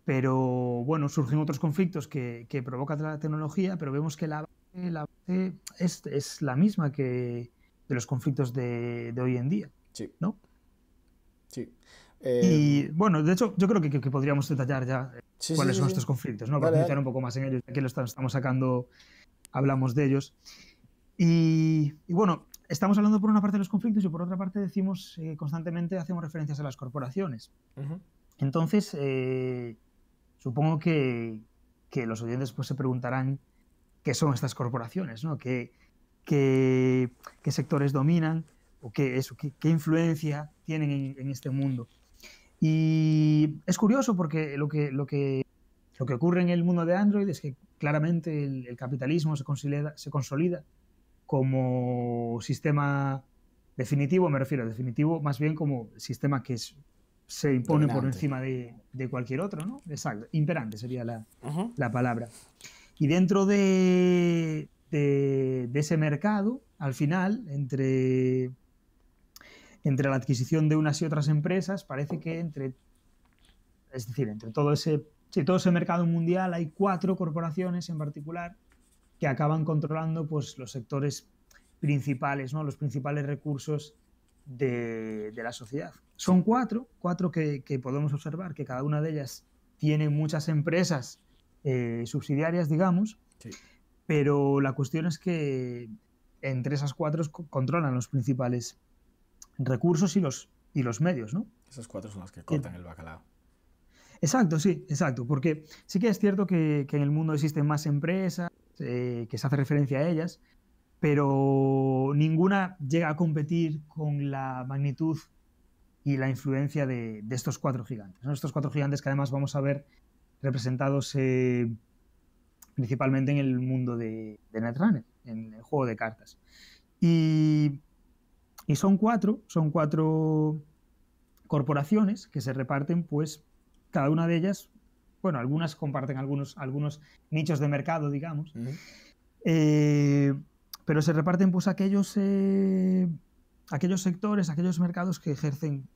Pero bueno, surgen otros conflictos que, que provoca la tecnología, pero vemos que la la base es, es, la misma que de los conflictos de, de hoy en día. Sí. ¿No? Sí. Y eh, bueno, de hecho, yo creo que, que, podríamos detallar ya cuáles son estos conflictos, ¿no? Para un poco más en ellos, aquí lo estamos sacando, hablamos de ellos. Y, y, bueno, estamos hablando por una parte de los conflictos y por otra parte decimos eh, constantemente, hacemos referencias a las corporaciones. Entonces, eh, supongo que, que, los oyentes pues, se preguntarán qué son estas corporaciones, ¿no? ¿Qué, qué, sectores dominan o qué, eso, qué, influencia tienen en, este mundo? Y es curioso porque lo que, lo, que, lo que ocurre en el mundo de Android es que claramente el, capitalismo se consolida, se consolida como sistema definitivo, me refiero a definitivo más bien como sistema que se impone por encima de, de, cualquier otro, ¿no? Exacto, imperante sería la, la palabra. Y dentro de, ese mercado, al final, entre, entre la adquisición de unas y otras empresas, parece que entre, es decir, entre todo ese, todo ese mercado mundial hay cuatro corporaciones en particular que acaban controlando pues, los sectores principales, ¿no? los principales recursos de, la sociedad. Son cuatro, cuatro que, que, podemos observar, que cada una de ellas tiene muchas empresas eh, subsidiarias, digamos, pero la cuestión es que entre esas cuatro controlan los principales recursos y los, y los medios, ¿no? Esas cuatro son las que cortan el bacalao. Exacto, sí, exacto, porque sí que es cierto que, en el mundo existen más empresas, eh, que se hace referencia a ellas, pero ninguna llega a competir con la magnitud y la influencia de, estos cuatro gigantes. Estos cuatro gigantes que además vamos a ver representados eh, principalmente en el mundo de, Netrunner, en el juego de cartas. Y, son cuatro, son cuatro corporaciones que se reparten, pues, cada una de ellas, bueno, algunas comparten algunos, algunos nichos de mercado, digamos, eh, pero se reparten, pues, aquellos, eh, aquellos sectores, aquellos mercados que ejercen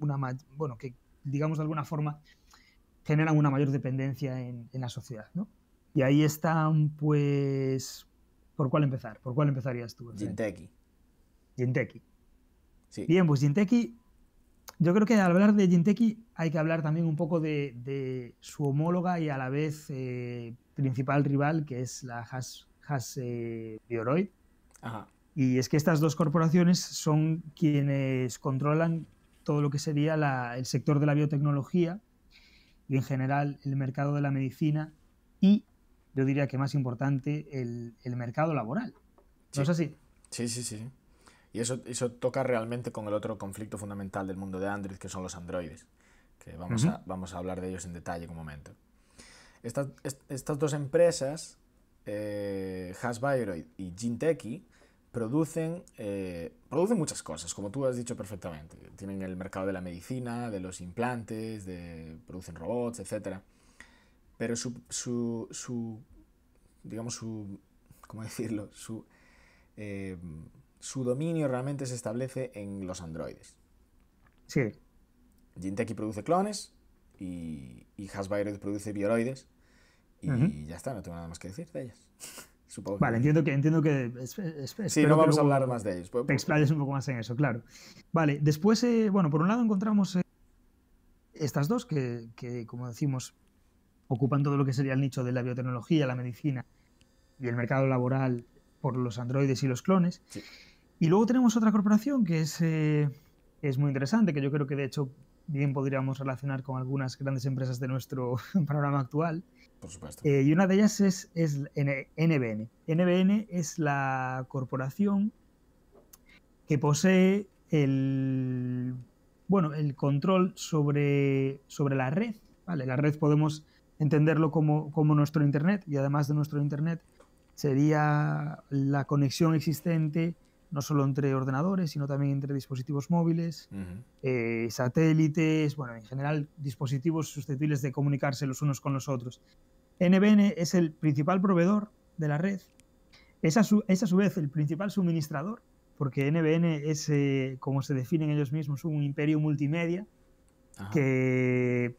una, bueno, que, digamos, de alguna forma generan una mayor dependencia en, la sociedad, ¿no? Y ahí están, pues, ¿por cuál empezar? ¿Por cuál empezarías tú? Jinteki. Jinteki. Sí. Bien, pues Jinteki, yo creo que al hablar de Jinteki hay que hablar también un poco de, su homóloga y a la vez eh, principal rival, que es la Has, Has eh, Bioroid. Ajá. Y es que estas dos corporaciones son quienes controlan todo lo que sería el sector de la biotecnología y en general el mercado de la medicina y, yo diría que más importante, el, el mercado laboral. ¿No es así? Sí, sí, sí. Y eso, eso toca realmente con el otro conflicto fundamental del mundo de Android, que son los androides, que vamos, a, vamos a hablar de ellos en detalle en un momento. Estas, estas dos empresas, eh, y Ginteki, producen, eh, producen muchas cosas, como tú has dicho perfectamente. Tienen el mercado de la medicina, de los implantes, de, producen robots, etc. Pero su, su, su digamos, su, ¿cómo decirlo? Su, eh, su dominio realmente se establece en los androides. Sí. Jinteki produce clones y, y produce bioroides y ya está, no tengo nada más que decir de ellas. *laughs* Vale, entiendo que. Entiendo que sí, no vamos a hablar más de ellos. Te explayes un poco más en eso, claro. Vale, después, eh, bueno, por un lado encontramos eh, estas dos que, que, como decimos, ocupan todo lo que sería el nicho de la biotecnología, la medicina y el mercado laboral por los androides y los clones. Y luego tenemos otra corporación que es, eh, es muy interesante, que yo creo que de hecho bien podríamos relacionar con algunas grandes empresas de nuestro *laughs* panorama actual, por supuesto. Eh, y una de ellas es, es NBN. NBN es la corporación que posee el, bueno, el control sobre, sobre la red. ¿vale? La red podemos entenderlo como, como nuestro Internet y además de nuestro Internet sería la conexión existente no solo entre ordenadores, sino también entre dispositivos móviles, eh, satélites, bueno, en general dispositivos susceptibles de comunicarse los unos con los otros. NBN es el principal proveedor de la red, es a su, es a su vez el principal suministrador, porque NBN es, eh, como se definen ellos mismos, un imperio multimedia que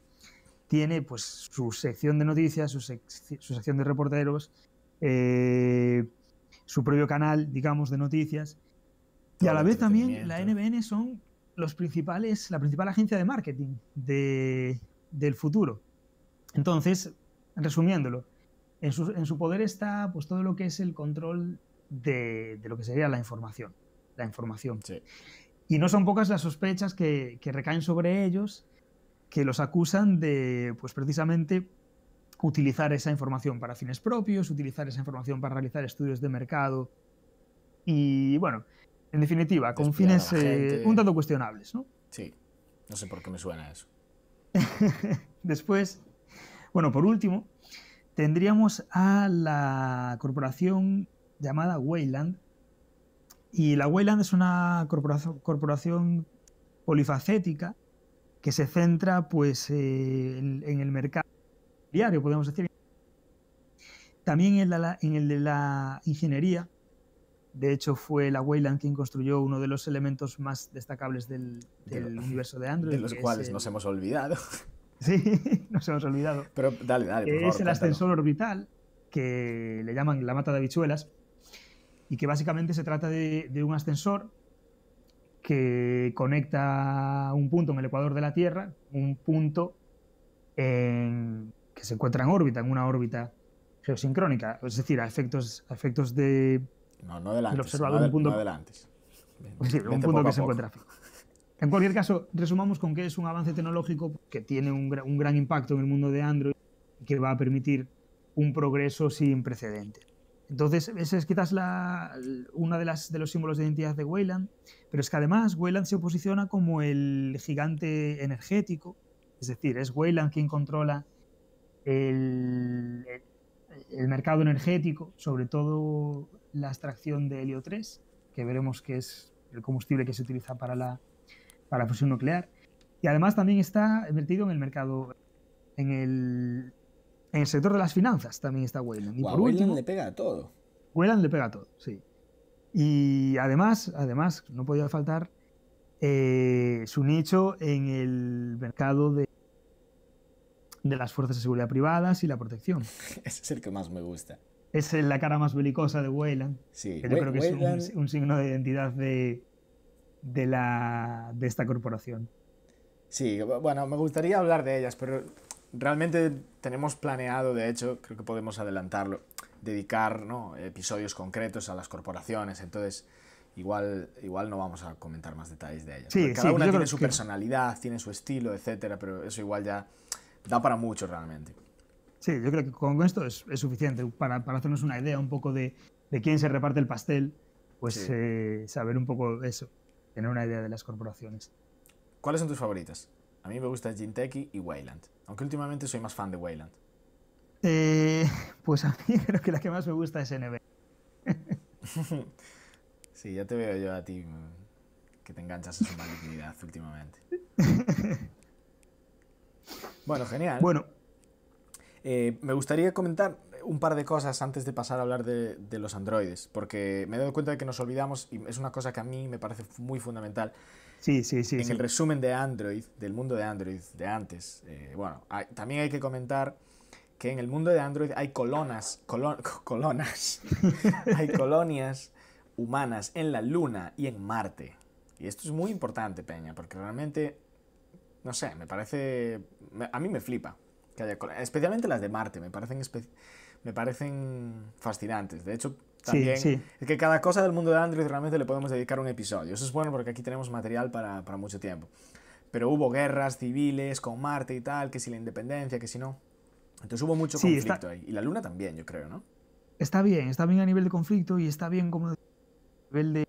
tiene pues, su sección de noticias, su, sección de reporteros, eh, su propio canal, digamos, de noticias. y a la vez también la NBN son los principales, la principal agencia de marketing del futuro. Entonces, resumiéndolo, en su, poder está pues, todo lo que es el control de, lo que sería la información. La información. Y no son pocas las sospechas que, que, recaen sobre ellos que los acusan de, pues precisamente, utilizar esa información para fines propios, utilizar esa información para realizar estudios de mercado y, bueno, en definitiva, con fines eh, un tanto cuestionables, ¿no? Sí, no sé por qué me suena eso. *laughs* Después, bueno, por último, tendríamos a la corporación llamada Wayland. Y la Wayland es una corporación, corporación polifacética que se centra pues, eh, en el mercado diario, podemos decir. También en, en el de la ingeniería, de hecho fue la Wayland quien construyó uno de los elementos más destacables del, universo de Android. De los cuales nos hemos olvidado. *laughs* Sí, *laughs* nos hemos olvidado. Pero dale, dale. es el ascensor orbital, que le llaman la mata de habichuelas, y que básicamente se trata de, de un ascensor que conecta un punto en el ecuador de la Tierra, un punto en, que se encuentra en órbita, en una órbita geosincrónica, es decir, a efectos, efectos de, no, no del observador, un punto, un punto que se encuentra fijo. En cualquier caso, resumamos con que es un avance tecnológico que tiene un, un gran impacto en el mundo de Android y que va a permitir un progreso sin precedentes. Entonces, ese es quizás la, una de, las, de los símbolos de identidad de Wayland, pero es que además Wayland se posiciona como el gigante energético, es decir, es Wayland quien controla el, mercado energético, sobre todo la extracción de helio 3, que veremos que es el combustible que se utiliza para la, para fusión nuclear. Y además también está metido en el mercado, en el, en el sector de las finanzas también está Wayland. Y por último, le pega a todo. Wayland le pega a todo, sí. Y además, además, no podía faltar eh, su nicho en el mercado de de las fuerzas de seguridad privadas y la protección. *laughs* Ese es el que más me gusta. Es la cara más belicosa de Wayland. Sí, que yo creo que es un, signo de identidad de, de, la, de esta corporación. Sí, bueno, me gustaría hablar de ellas, pero realmente tenemos planeado, de hecho, creo que podemos adelantarlo, dedicar ¿no? episodios concretos a las corporaciones, entonces igual, igual no vamos a comentar más detalles de ellas. Sí, cada una tiene su personalidad, tiene su estilo, etcétera, pero eso igual ya da para mucho realmente. Sí, yo creo que con esto es, suficiente para, para, hacernos una idea un poco de, de quién se reparte el pastel, pues eh, saber un poco eso, tener una idea de las corporaciones. ¿Cuáles son tus favoritas? A mí me gusta Jinteki y Wayland, aunque últimamente soy más fan de Wayland. Eh, *laughs* pues a mí *laughs* creo que la que más me gusta es NB. *laughs* sí, ya te veo yo a ti mm, que te enganchas a su malignidad últimamente. Bueno, genial. Bueno. Eh, me gustaría comentar un par de cosas antes de pasar a hablar de, los androides, porque me he dado cuenta de que nos olvidamos y es una cosa que a mí me parece muy fundamental. Sí, sí, sí. En el resumen de Android, del mundo de Android de antes, eh, bueno, también hay que comentar que en el mundo de Android hay colonas, *laughs* colonas, *laughs* hay colonias humanas en la Luna y en Marte. Y esto es muy importante, Peña, porque realmente no sé, me parece... A mí me flipa. Que haya, especialmente las de Marte, me parecen, me parecen fascinantes. De hecho, también es que cada cosa del mundo de Android realmente le podemos dedicar un episodio. Eso es bueno porque aquí tenemos material para, para mucho tiempo. Pero hubo guerras civiles con Marte y tal, que si la independencia, que si no. Entonces hubo mucho conflicto ahí. Y la Luna también, yo creo, ¿no? Está bien, está bien a nivel de conflicto y está bien como a nivel de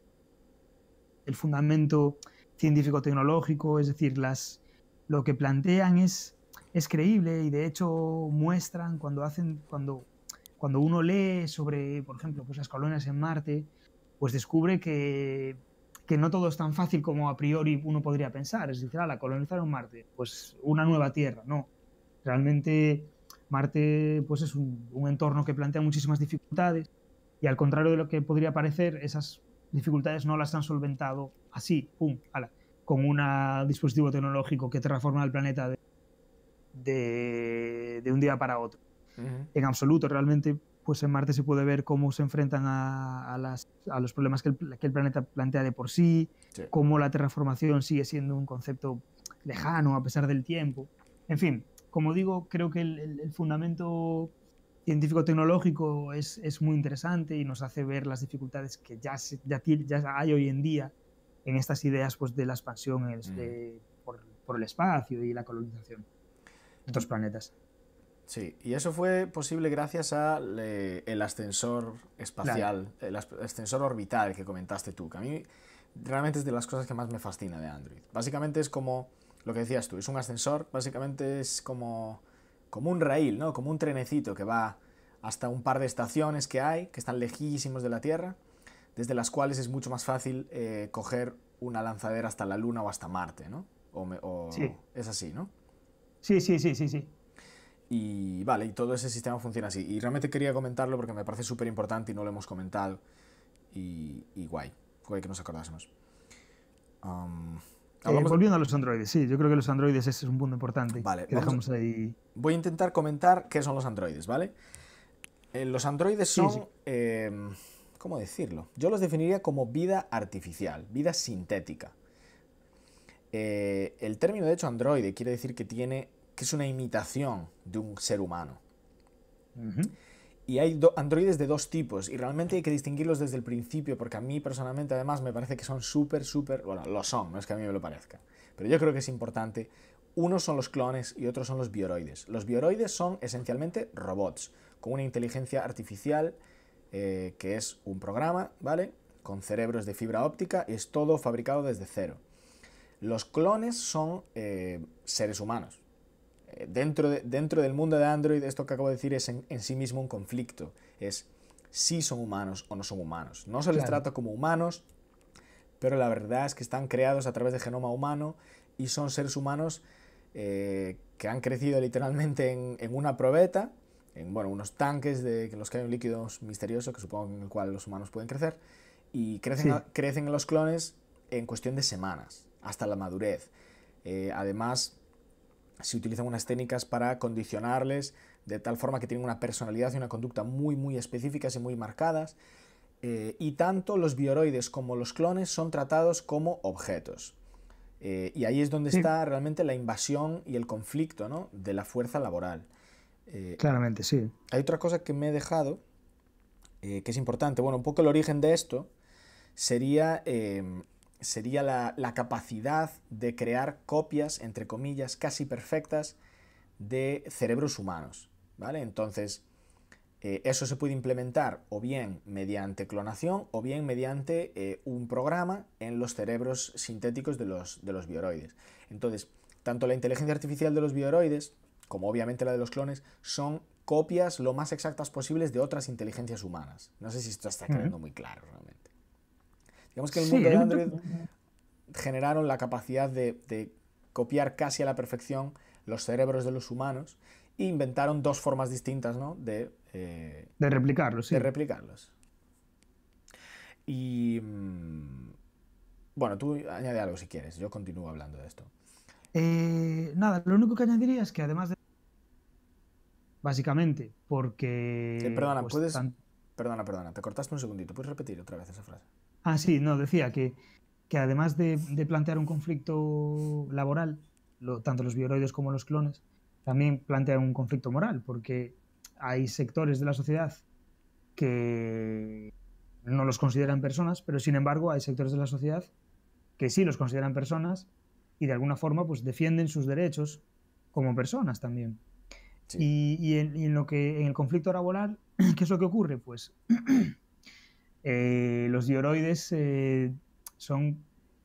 el fundamento científico-tecnológico, es decir, las, lo que plantean es, creíble y de hecho muestran cuando hacen, cuando, cuando uno lee sobre, por ejemplo, pues las colonias en Marte, pues descubre que, que no todo es tan fácil como a priori uno podría pensar. Es decir, ah, la colonizar un Marte, pues una nueva Tierra, no. Realmente Marte pues es un, un entorno que plantea muchísimas dificultades y al contrario de lo que podría parecer, esas dificultades no las han solventado así, pum, ala, con un dispositivo tecnológico que transforma el planeta de, de, un día para otro. Uh -huh. En absoluto, realmente, pues en Marte se puede ver cómo se enfrentan a, a, las, a los problemas que el, que el, planeta plantea de por sí, sí, cómo la terraformación sigue siendo un concepto lejano a pesar del tiempo. En fin, como digo, creo que el, el, el fundamento científico-tecnológico es, es, muy interesante y nos hace ver las dificultades que ya, se, ya, ya hay hoy en día en estas ideas pues, de la expansión mm. de, por, por, el espacio y la colonización de otros planetas. Sí, y eso fue posible gracias al el ascensor espacial, claro. el ascensor orbital que comentaste tú, que a mí realmente es de las cosas que más me fascina de Android. Básicamente es como lo que decías tú, es un ascensor, básicamente es como como un rail, ¿no? Como un trenecito que va hasta un par de estaciones que hay, que están lejísimos de la Tierra, desde las cuales es mucho más fácil eh, coger una lanzadera hasta la Luna o hasta Marte, ¿no? O, me, o sí. Es así, ¿no? Sí, sí, sí, sí, sí. Y vale, y todo ese sistema funciona así. Y realmente quería comentarlo porque me parece súper importante y no lo hemos comentado. Y, y guay, guay que nos acordásemos. Um, Eh, volviendo a los androides, sí, yo creo que los androides es un punto importante. Vale, que dejamos ahí. Voy a intentar comentar qué son los androides, ¿vale? Eh, los androides son. Sí, sí. Eh, ¿Cómo decirlo? Yo los definiría como vida artificial, vida sintética. Eh, el término, de hecho, androide quiere decir que tiene. que es una imitación de un ser humano. Uh -huh. Y hay androides de dos tipos y realmente hay que distinguirlos desde el principio porque a mí personalmente además me parece que son súper, súper, bueno, lo son, no es que a mí me lo parezca, pero yo creo que es importante. Unos son los clones y otros son los bioroides. Los bioroides son esencialmente robots con una inteligencia artificial eh, que es un programa, ¿vale? Con cerebros de fibra óptica y es todo fabricado desde cero. Los clones son eh, seres humanos, eh, dentro, de, dentro del mundo de Android, esto que acabo de decir es en, en, sí mismo un conflicto. Es si son humanos o no son humanos. No se les claro. trata como humanos, pero la verdad es que están creados a través de genoma humano y son seres humanos que han crecido literalmente en, en, una probeta, en bueno, unos tanques de en los que hay un líquido misterioso que supongo en el cual los humanos pueden crecer, y crecen, sí. crecen en los clones en cuestión de semanas, hasta la madurez. Eh, además, se utilizan unas técnicas para condicionarles de tal forma que tienen una personalidad y una conducta muy muy específicas y muy marcadas. Eh, y tanto los bioroides como los clones son tratados como objetos. Eh, y ahí es donde sí. está realmente la invasión y el conflicto ¿no? de la fuerza laboral. Eh, Claramente, sí. Hay otra cosa que me he dejado, eh, que es importante. Bueno, un poco el origen de esto sería em, sería la, la, capacidad de crear copias, entre comillas, casi perfectas de cerebros humanos. ¿vale? Entonces, eh, eso se puede implementar o bien mediante clonación o bien mediante eh, un programa en los cerebros sintéticos de los, de los bioroides. Entonces, tanto la inteligencia artificial de los bioroides como obviamente la de los clones son copias lo más exactas posibles de otras inteligencias humanas. No sé si esto está quedando uh -huh. muy claro realmente. Digamos que el mundo sí, de Android generaron la capacidad de, de, copiar casi a la perfección los cerebros de los humanos e inventaron dos formas distintas ¿no? de, eh, de replicarlos. Sí. De replicarlos. Y mmm, bueno, tú añade algo si quieres, yo continúo hablando de esto. Eh, nada, lo único que añadiría es que además de... Básicamente, porque... Perdona, pues, puedes... Tan... Perdona, perdona, te cortaste un segundito. ¿Puedes repetir otra vez esa frase? Ah, sí, no, decía que, que además de, de, plantear un conflicto laboral, lo, tanto los bioroides como los clones, también plantean un conflicto moral, porque hay sectores de la sociedad que no los consideran personas, pero sin embargo hay sectores de la sociedad que sí los consideran personas y de alguna forma pues defienden sus derechos como personas también. Sí. Y, y, en, y, en, lo que en el conflicto laboral, *clears throat* ¿qué es lo que ocurre? Pues *clears throat* Eh, los dioroides eh, son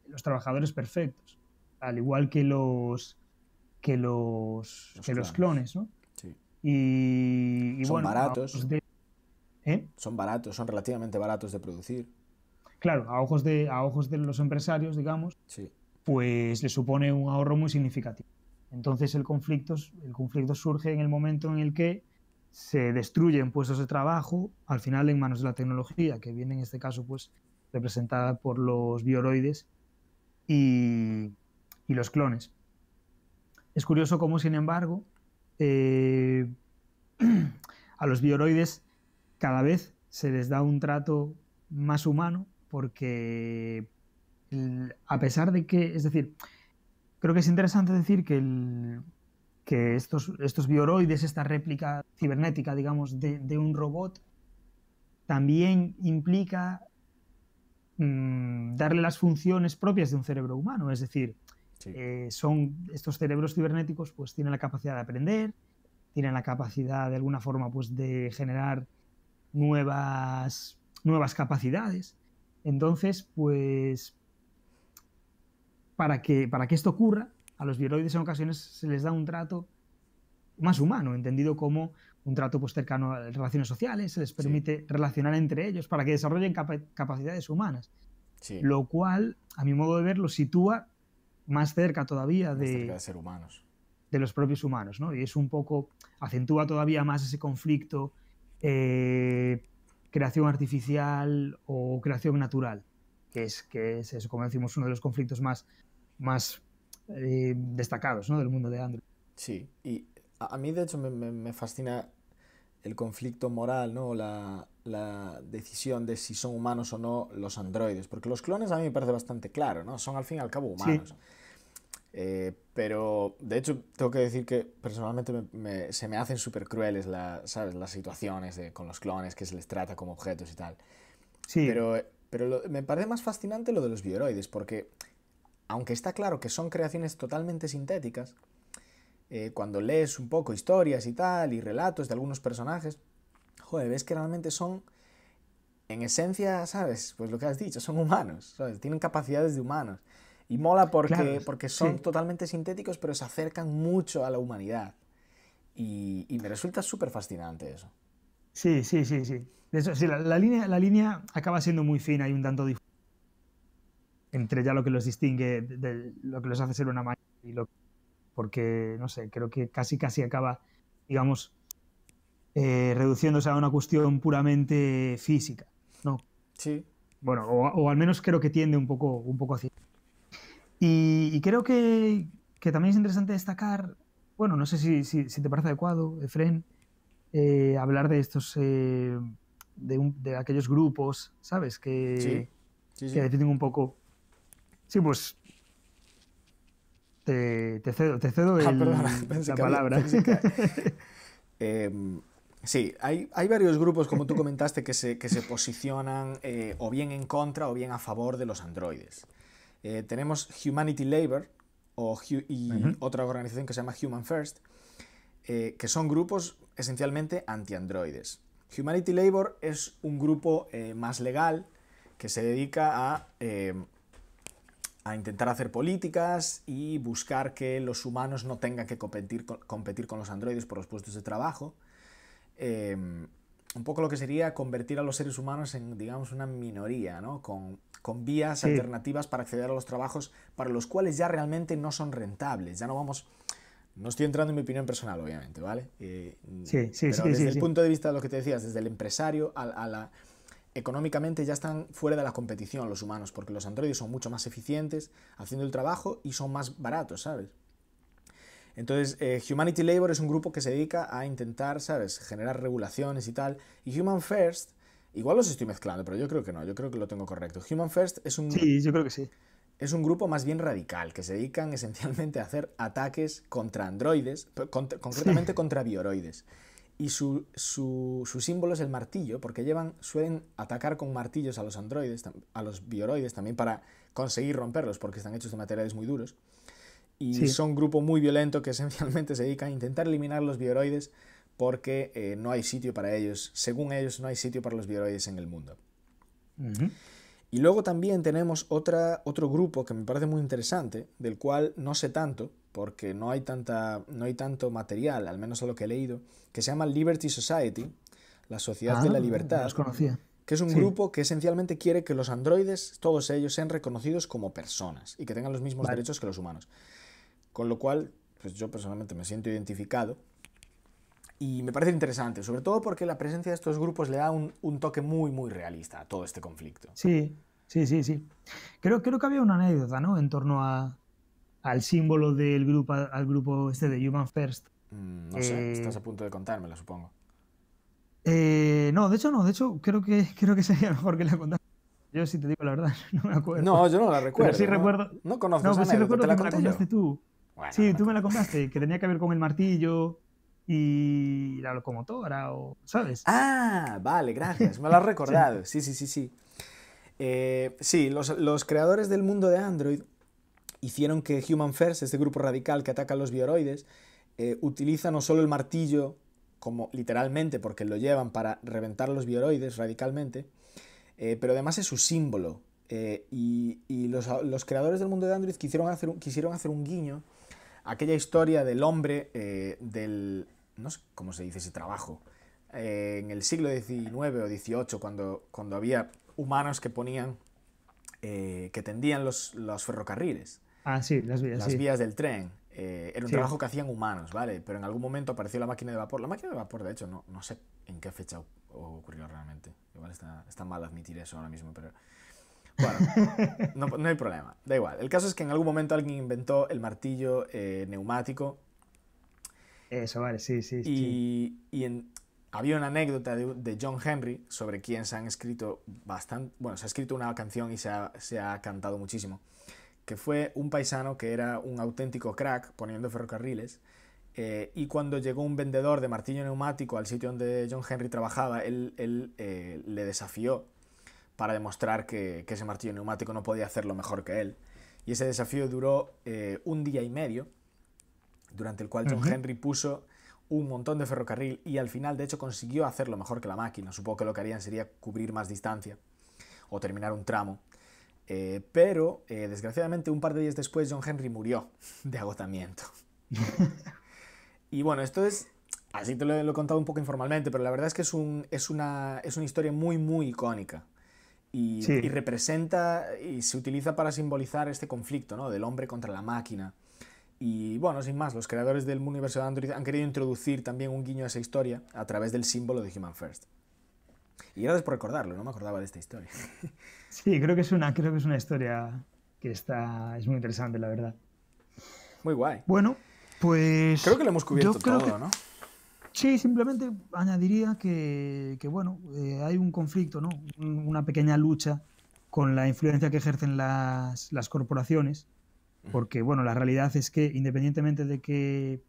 los trabajadores perfectos, al igual que los que los, Los que los clones. clones, ¿no? Sí. Y, y Son bueno, baratos. de- ¿eh? Son baratos, son relativamente baratos de producir. Claro, a ojos, de, a ojos de los empresarios, digamos, Sí. pues le supone un ahorro muy significativo. Entonces el conflicto, surge en el momento en el que se destruyen puestos de trabajo, al final en manos de la tecnología, que viene en este caso pues representada por los bioroides y, los clones. Es curioso cómo, sin embargo, eh, *clears throat* a los bioroides cada vez se les da un trato más humano porque a pesar de que, es decir, creo que es interesante decir que, el- que estos, estos bioroides, esta réplica cibernética, digamos, de, de un robot, también implica mm, darle las funciones propias de un cerebro humano, es decir, Sí. eh, son estos cerebros cibernéticos pues tienen la capacidad de aprender, tienen la capacidad de alguna forma pues de generar nuevas nuevas capacidades. Entonces, pues para que para que esto ocurra, a los bioroides en ocasiones se les da un trato más humano, entendido como un trato pues cercano a las relaciones sociales, se les permite relacionar entre ellos para que desarrollen capa- capacidades humanas, sí. lo cual, a mi modo de ver, los sitúa más cerca todavía más de, cerca de ser humanos. de los propios humanos, ¿no? Y es un poco, acentúa todavía más ese conflicto eh, creación artificial o creación natural, que es, que es eso, como decimos, uno de los conflictos más, más eh, destacados ¿no? del mundo de Android. Sí, y a, mí de hecho me, me- me fascina el conflicto moral, ¿no? La, la decisión de si son humanos o no los androides, porque los clones a mí me parece bastante claro, ¿no? Son al fin y al cabo humanos. Eh, pero de hecho tengo que decir que personalmente me- me- se me hacen súper crueles la- ¿sabes? las situaciones de- con los clones que se les trata como objetos y tal. Sí, Pero, pero lo- me parece más fascinante lo de los bioroides, porque aunque está claro que son creaciones totalmente sintéticas, eh, cuando lees un poco historias y tal, y relatos de algunos personajes, joder, ves que realmente son, en esencia, ¿sabes? Pues lo que has dicho, son humanos, ¿sabes? Tienen capacidades de humanos. Y mola porque, Claro, porque son sí. totalmente sintéticos, pero se acercan mucho a la humanidad. Y, y me resulta súper fascinante eso. sí, sí, sí, sí. De hecho, sí, la, la línea, la línea acaba siendo muy fina y un tanto dif- entre ya lo que los distingue de, de lo que los hace ser una máquina y lo porque no sé, creo que casi casi acaba, digamos, eh, reduciéndose a una cuestión puramente física, ¿no? Sí, Bueno, o, o al menos creo que tiende un poco, un poco hacia. Y, y creo que, que también es interesante destacar, bueno, no sé si, si, si te parece adecuado, Efren, eh, hablar de estos, eh, de, un- de aquellos grupos, ¿sabes? Que, sí, sí, sí. que definen un poco. Sí, pues. Te, te cedo, te cedo Ah, perdona, la *laughs* que palabra. que- *laughs* sí, hay, hay varios grupos, como tú comentaste, que se, que se posicionan eh, o bien en contra o bien a favor de los androides. Eh, tenemos Humanity Labor o y otra organización que se llama Human First, eh, que son grupos esencialmente anti-androides. Humanity Labor es un grupo más legal que se dedica a em, a intentar hacer políticas y buscar que los humanos no tengan que competir con, competir con los androides por los puestos de trabajo. Eh, un poco lo que sería convertir a los seres humanos en, digamos, una minoría, ¿no? Con, con vías Sí. alternativas para acceder a los trabajos para los cuales ya realmente no son rentables. Ya no vamos... No estoy entrando en mi opinión personal, obviamente, ¿vale? Eh, Sí, sí, pero sí, desde el punto de vista de lo que te decías, desde el empresario a, a la económicamente ya están fuera de la competición los humanos, porque los androides son mucho más eficientes haciendo el trabajo y son más baratos, ¿sabes? Entonces, eh, Humanity Labor es un grupo que se dedica a intentar, ¿sabes?, generar regulaciones y tal. Y Human First, igual los estoy mezclando, pero yo creo que no, yo creo que lo tengo correcto. Human First es un, Sí, yo creo que sí. es un grupo más bien radical, que se dedican *laughs* esencialmente a hacer ataques contra androides, contra- concretamente contra bioroides. Y su, su, su símbolo es el martillo, porque llevan, suelen atacar con martillos a los androides, a los bioroides también para conseguir romperlos, porque están hechos de materiales muy duros. Y Sí. son un grupo muy violento que *laughs* esencialmente se dedica a intentar eliminar los bioroides porque eh, no hay sitio para ellos, según ellos, no hay sitio para los bioroides en el mundo. Y luego también tenemos otra, otro grupo que me parece muy interesante, del cual no sé tanto, porque no hay, tanta, no hay tanto material, al menos a lo que he leído, que se llama Liberty Society, la Sociedad de la Ah, Libertad, los conocía. que es un Sí. grupo que esencialmente quiere que los androides, todos ellos, sean reconocidos como personas y que tengan los mismos Vale. derechos que los humanos. Con lo cual, pues yo personalmente me siento identificado y me parece interesante, sobre todo porque la presencia de estos grupos le da un, un toque muy, muy realista a todo este conflicto. Sí, sí, sí, sí. Creo, creo que había una anécdota, ¿no? En torno a, al símbolo del grupo, al grupo este de Human First. Mm, no sé, Eh, estás a punto de contármelo, supongo. Eh, no, de hecho no, de hecho creo que, *laughs* creo que sería mejor que la contara. Yo si te digo la verdad, *laughs* no me acuerdo. No, yo no la recuerdo. sí ¿no? recuerdo- No conozco No, esa pues sí recuerdo ¿te la que me la conté yo? contaste tú. Bueno, Sí, no tú me me la contaste, que tenía que ver con el martillo y la locomotora, o, ¿sabes? Ah, vale, gracias. Me lo has *laughs* recordado. Sí, sí, sí, sí. Eh, sí, los, los creadores del mundo de Android hicieron que Human First, este grupo radical que ataca a los bioroides, eh, utiliza no solo el martillo, como literalmente, porque lo llevan para reventar los bioroides radicalmente, eh, pero además es su símbolo. Eh, y los, creadores del mundo de Android quisieron hacer un, quisieron hacer un guiño a aquella historia del hombre del... no sé cómo se dice ese trabajo. en el siglo XIX o XVIII, cuando, cuando había humanos que ponían... que tendían los, los ferrocarriles Ah, sí, las vías, las sí. vías del tren. eh, era un Sí. trabajo que hacían humanos, ¿vale? Pero en algún momento apareció la máquina de vapor. La máquina de vapor, de hecho, no, no sé en qué fecha ocurrió realmente. Igual está, está mal admitir eso ahora mismo, pero... Bueno, *laughs* no, no hay problema. Da igual. El caso es que en algún momento alguien inventó el martillo eh, neumático Eso, vale, sí, sí, sí. y, y en- había una anécdota de, de John Henry sobre quien se han escrito bastante, bueno, se ha escrito una canción y se ha, se ha cantado muchísimo, que fue un paisano que era un auténtico crack poniendo ferrocarriles eh, y cuando llegó un vendedor de martillo neumático al sitio donde John Henry trabajaba, él, él, eh, le desafió para demostrar que, que ese martillo neumático no podía hacerlo mejor que él. Y ese desafío duró eh, un día y medio, durante el cual John. Henry puso un montón de ferrocarril y al final, de hecho, consiguió hacerlo mejor que la máquina. Supongo que lo que harían sería cubrir más distancia o terminar un tramo. Eh, pero, eh, desgraciadamente, un par de días después, John Henry murió *laughs* de agotamiento. *laughs* y bueno, esto es. Así te lo, lo he contado un poco informalmente, pero la verdad es que es, un, es, una, es una historia muy, muy icónica. Y, Sí. y representa y se utiliza para simbolizar este conflicto ¿no? del hombre contra la máquina. Y bueno, sin más, los creadores del universo de Android han querido introducir también un guiño a esa historia a través del símbolo de Human First. Y gracias por recordarlo, no me acordaba de esta historia. *laughs* Sí, creo que es una, creo que es una historia que está, es muy interesante, la verdad. Muy guay. Bueno, pues. Creo que lo hemos cubierto todo, que- ¿no? Sí, simplemente añadiría que, que, bueno, eh, hay un conflicto, ¿no? Un- Una pequeña lucha con la influencia que ejercen las, las corporaciones, porque, bueno, la realidad es que independientemente de que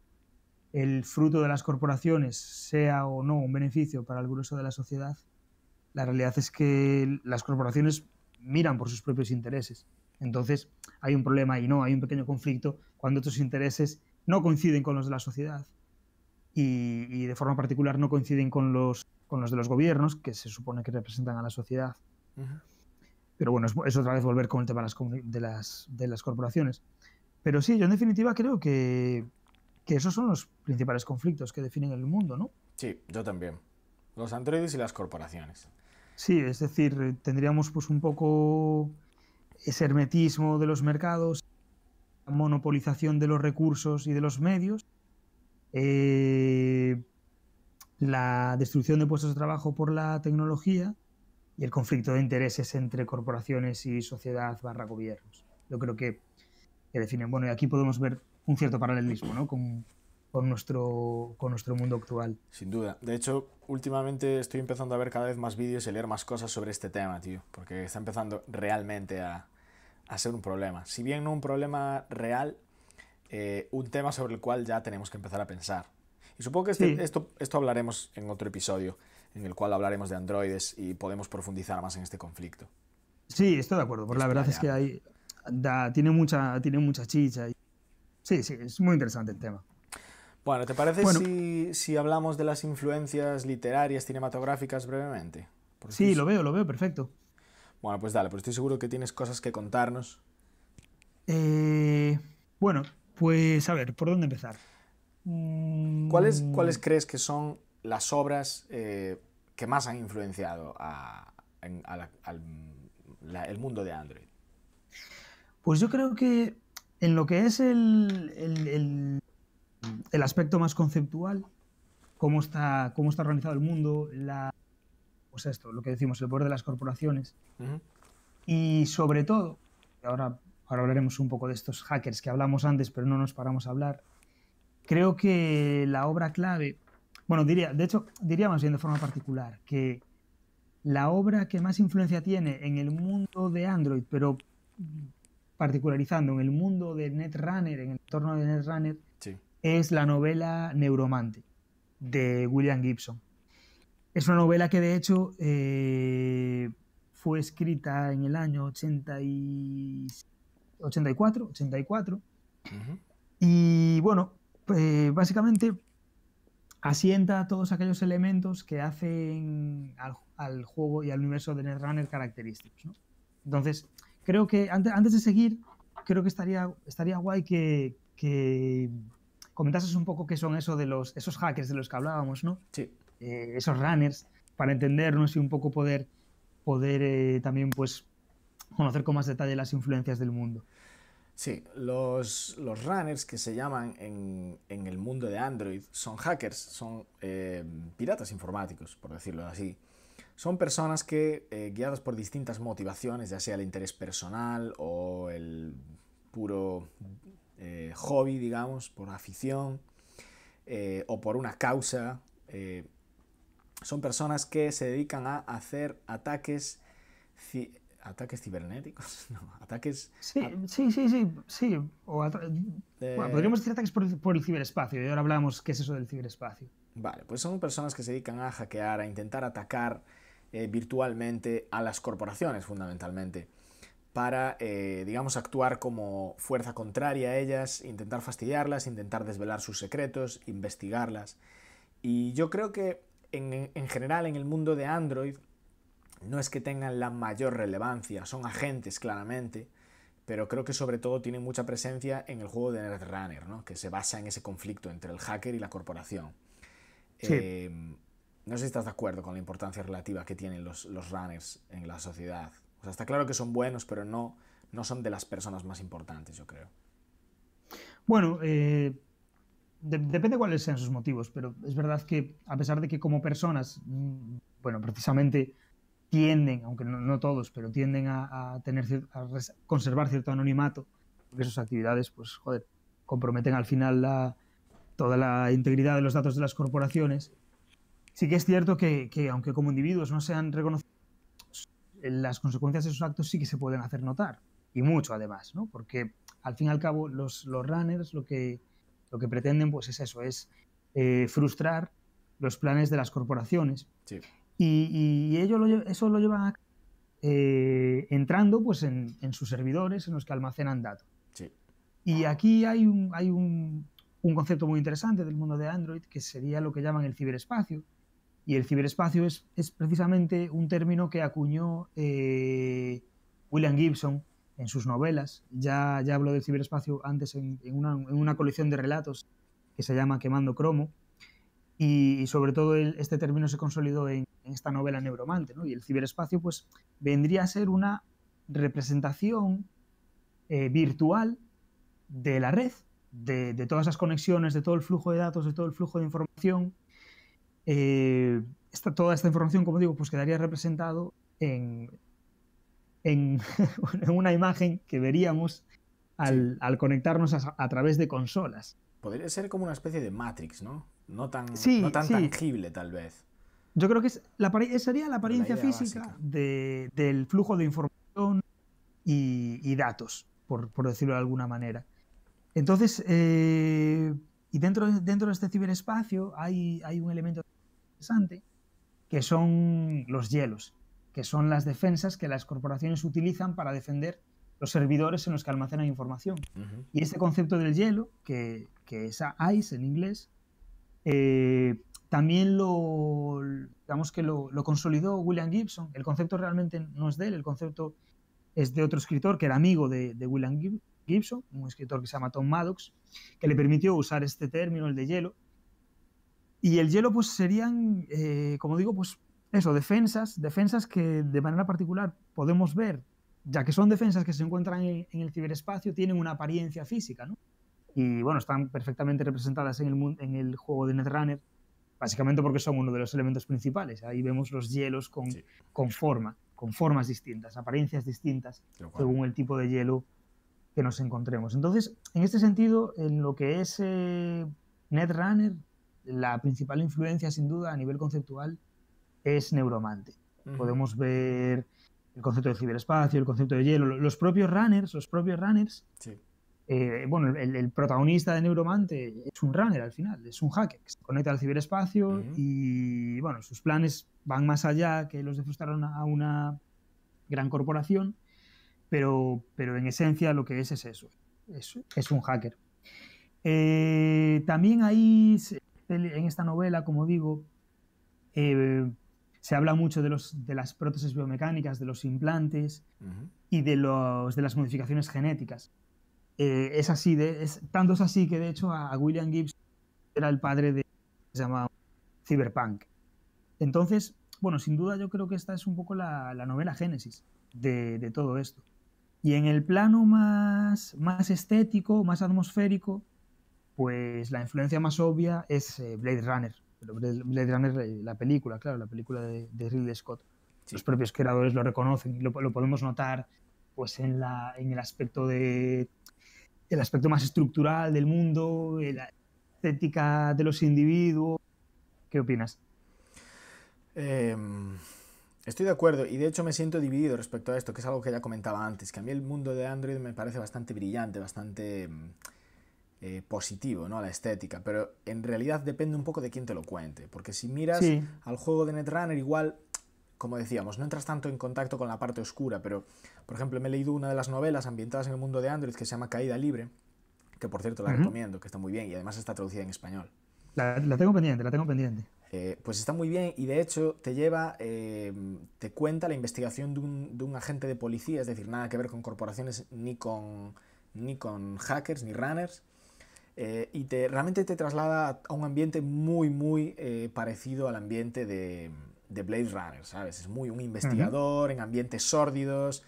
el fruto de las corporaciones sea o no un beneficio para el grueso de la sociedad, la realidad es que las corporaciones miran por sus propios intereses. Entonces, hay un problema y no, hay un pequeño conflicto cuando estos intereses no coinciden con los de la sociedad y, y de forma particular no coinciden con los, con los de los gobiernos, que se supone que representan a la sociedad. Pero bueno, es, es otra vez volver con el tema de las, de las, de las corporaciones. Pero sí, yo en definitiva creo que, que esos son los principales conflictos que definen el mundo, ¿no? Sí, yo también. Los androides y las corporaciones. Sí, es decir, eh, tendríamos pues un poco ese hermetismo de los mercados, monopolización de los recursos y de los medios, eh, la destrucción de puestos de trabajo por la tecnología y el conflicto de intereses entre corporaciones y sociedad barra gobiernos. Yo creo que, que definen. Bueno, y aquí podemos ver un cierto paralelismo ¿no? Con, nuestro, con nuestro mundo actual. Sin duda. De hecho, últimamente estoy empezando a ver cada vez más vídeos y a leer más cosas sobre este tema, tío. Porque está empezando realmente a, a ser un problema. Si bien no un problema real, eh, un tema sobre el cual ya tenemos que empezar a pensar. Y supongo que este- Sí. esto, esto hablaremos en otro episodio, en el cual hablaremos de androides y podemos profundizar más en este conflicto. Sí, estoy de acuerdo. Porque la verdad es que hay, da- tiene, mucha, tiene mucha chicha. y- Sí, sí, es muy interesante el tema. Bueno, ¿te parece Bueno. si, si hablamos de las influencias literarias, cinematográficas brevemente? Porque Sí, es- lo veo, lo veo, perfecto. Bueno, pues dale, pues estoy seguro que tienes cosas que contarnos. Eh, bueno, pues a ver, ¿por dónde empezar? ¿Cuáles, mm. ¿Cuáles crees que son las obras eh, que más han influenciado a, al el mundo de Android? Pues yo creo que en lo que es el, el, el, aspecto más conceptual, cómo está, cómo está organizado el mundo, la, pues esto, lo que decimos, el poder de las corporaciones. Y sobre todo, ahora, ahora hablaremos un poco de estos hackers que hablamos antes, pero no nos paramos a hablar. Creo que la obra clave, bueno, diría, de hecho, diría más bien de forma particular, que la obra que más influencia tiene en el mundo de Android, pero particularizando en el mundo de Netrunner, en el entorno de Netrunner, es la novela Neuromante de William Gibson. Es una novela que de hecho eh, fue escrita en el año 80 y... 84, 84. Y bueno, pues, básicamente asienta todos aquellos elementos que hacen al, juego y al universo de Netrunner característicos. Entonces, creo que antes, antes, de seguir, creo que estaría, estaría guay que, que, comentases un poco qué son eso de los, esos hackers de los que hablábamos, ¿no? Sí. Eh, esos runners, para entendernos y un poco poder, poder eh, también pues, conocer con más detalle las influencias del mundo. Sí, los, los runners que se llaman en, en, el mundo de Android son hackers, son eh, piratas informáticos, por decirlo así. Son personas que, eh, guiadas por distintas motivaciones, ya sea el interés personal o el puro eh, hobby, digamos, por afición o por una causa, son personas que se dedican a hacer ataques ataques cibernéticos, *laughs* no, ataques... Sí, sí, sí, sí, sí. podríamos decir ataques por, el ciberespacio, y ahora hablamos qué es eso del ciberespacio. Vale, pues son personas que se dedican a hackear, a intentar atacar eh, virtualmente a las corporaciones, fundamentalmente, para, eh, digamos, actuar como fuerza contraria a ellas, intentar fastidiarlas, intentar desvelar sus secretos, investigarlas. Y yo creo que en, en general en el mundo de Android no es que tengan la mayor relevancia, son agentes claramente, pero creo que sobre todo tienen mucha presencia en el juego de Netrunner, ¿no? que se basa en ese conflicto entre el hacker y la corporación. Eh, no sé si estás de acuerdo con la importancia relativa que tienen los, los runners en la sociedad. Está claro que son buenos, pero no, no son de las personas más importantes, yo creo. Bueno, eh, depende cuáles sean sus motivos, pero es verdad que a pesar de que como personas, mm, bueno, precisamente tienden, aunque no, todos, pero tienden a, tener a conservar cierto anonimato, porque sus actividades, pues, joder, comprometen al final toda la integridad de los datos de las corporaciones. Sí que es cierto que, que aunque como individuos no sean reconocidos, las consecuencias de sus actos sí que se pueden hacer notar, y mucho además, ¿no? Porque al fin y al cabo los, los runners lo que, lo que pretenden pues es eso, es eh, frustrar los planes de las corporaciones. Sí. Y, ellos eso lo llevan eh, entrando pues, en, sus servidores en los que almacenan datos. Y aquí hay, un, hay un, concepto muy interesante del mundo de Android que sería lo que llaman el ciberespacio. Y el ciberespacio es, precisamente un término que acuñó eh, William Gibson en sus novelas. Ya, ya habló del ciberespacio antes en, una, en, una, colección de relatos que se llama Quemando Cromo. Y, sobre todo este término se consolidó en, esta novela Neuromante. Y el ciberespacio pues vendría a ser una representación eh, virtual de la red, de, todas las conexiones, de todo el flujo de datos, de todo el flujo de información. Eh, toda esta información, como digo, pues quedaría representado en, en, *laughs* una imagen que veríamos al, conectarnos a, través de consolas. Podría ser como una especie de Matrix, ¿no? no tan, no tan tangible tal vez. Yo creo que es la, sería la apariencia física del flujo de información y, datos, por, decirlo de alguna manera. Entonces, eh, y dentro, dentro de este ciberespacio hay, hay un elemento interesante que son los hielos, que son las defensas que las corporaciones utilizan para defender los servidores en los que almacenan información. Y este concepto del hielo, que, que es ICE en inglés, eh, también lo, digamos que lo, lo, consolidó William Gibson. El concepto realmente no es de él, el concepto es de otro escritor que era amigo de, de William Gibson, un escritor que se llama Tom Maddox, que le permitió usar este término, el de hielo. Y el hielo, pues serían, eh, como digo, pues eso, defensas, defensas que de manera particular podemos ver, ya que son defensas que se encuentran en, en el ciberespacio, tienen una apariencia física, ¿no? Y bueno, están perfectamente representadas en el, en el juego de Netrunner, básicamente porque son uno de los elementos principales. Ahí vemos los hielos con, Sí. con forma, con formas distintas, apariencias distintas, según el tipo de hielo que nos encontremos. Entonces, en este sentido, en lo que es eh, Netrunner, la principal influencia, sin duda, a nivel conceptual, es Neuromante. Podemos ver el concepto de ciberespacio, el concepto de hielo, los propios runners, los propios runners Sí. eh, bueno, el, el protagonista de Neuromante es un runner al final, es un hacker que se conecta al ciberespacio y bueno, sus planes van más allá que los de frustrar a una, a una gran corporación, pero, pero en esencia lo que es es eso, es, es un hacker. Eh, también ahí, se- en esta novela, como digo, eh, se habla mucho de, los, de las prótesis biomecánicas, de los implantes, Ujú. y de, los, de las modificaciones genéticas. Eh, es así, de, es, tanto es así que de hecho a, a William Gibbs era el padre de se llama Cyberpunk. Entonces, bueno, sin duda yo creo que esta es un poco la, la novela génesis de, de todo esto. Y en el plano más, más estético, más atmosférico, pues la influencia más obvia es eh, Blade Runner. Pero Blade Runner, eh, la película, claro, la película de, de Ridley Scott Sí. los propios creadores lo reconocen y lo, lo podemos notar pues en, la, en el aspecto de el aspecto más estructural del mundo, eh, la estética de los individuos. ¿Qué opinas? Em, estoy de acuerdo y de hecho me siento dividido respecto a esto, que es algo que ya comentaba antes, que a mí el mundo de Android me parece bastante brillante, bastante mm, eh, positivo, ¿no? La estética, pero en realidad depende un poco de quién te lo cuente, porque si miras Sí. al juego de Netrunner igual, como decíamos, no entras tanto en contacto con la parte oscura, pero por ejemplo me he leído una de las novelas ambientadas en el mundo de Android que se llama Caída Libre, que por cierto la Ujú. recomiendo, que está muy bien y además está traducida en español. La, la tengo pendiente, la tengo pendiente. Eh, pues está muy bien y de hecho te lleva, eh, te cuenta la investigación de un, de un agente de policía, es decir, nada que ver con corporaciones ni con, ni con hackers ni runners. Eh, y te, realmente te traslada a un ambiente muy, muy eh, parecido al ambiente de, de Blade Runner, ¿sabes? Es muy un investigador en ambientes sórdidos,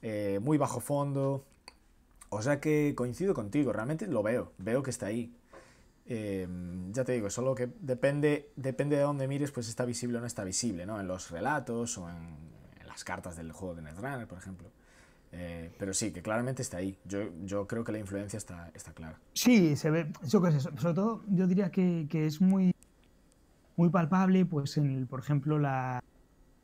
eh, muy bajo fondo. O sea que coincido contigo, realmente lo veo, veo que está ahí. Eh, ya te digo, solo que depende, depende de dónde mires, pues está visible o no está visible, ¿no? En los relatos o en, en las cartas del juego de Netrunner, por ejemplo. Eh, pero sí, que claramente está ahí. Yo, yo creo que la influencia está, está clara. Sí, se ve, yo qué sé, so- sobre todo yo diría que, que es muy, muy palpable, pues en, el, por ejemplo, la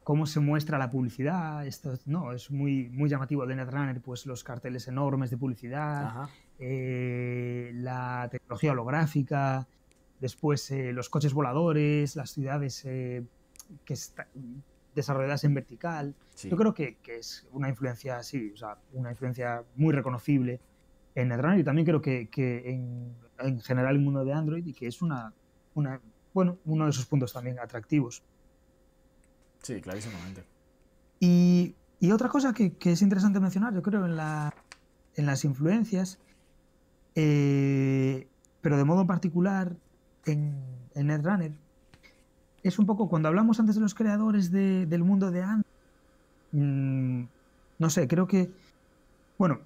cómo se muestra la publicidad, esto no, es muy, muy llamativo de Netrunner, pues los carteles enormes de publicidad, eh, la tecnología holográfica, después eh, los coches voladores, las ciudades que están desarrolladas en vertical. Sí. Yo creo que, que es una influencia, sí, o sea, una influencia muy reconocible en Netrunner y también creo que, que en, en general el mundo de Android y que es una, una, bueno, uno de esos puntos también atractivos. Sí, clarísimamente. Y, y otra cosa que, que es interesante mencionar, yo creo, en, la, en las influencias, eh, pero de modo particular en, en Netrunner, es un poco cuando hablamos antes de los creadores de- del mundo de Android, mm, no sé, creo que, bueno,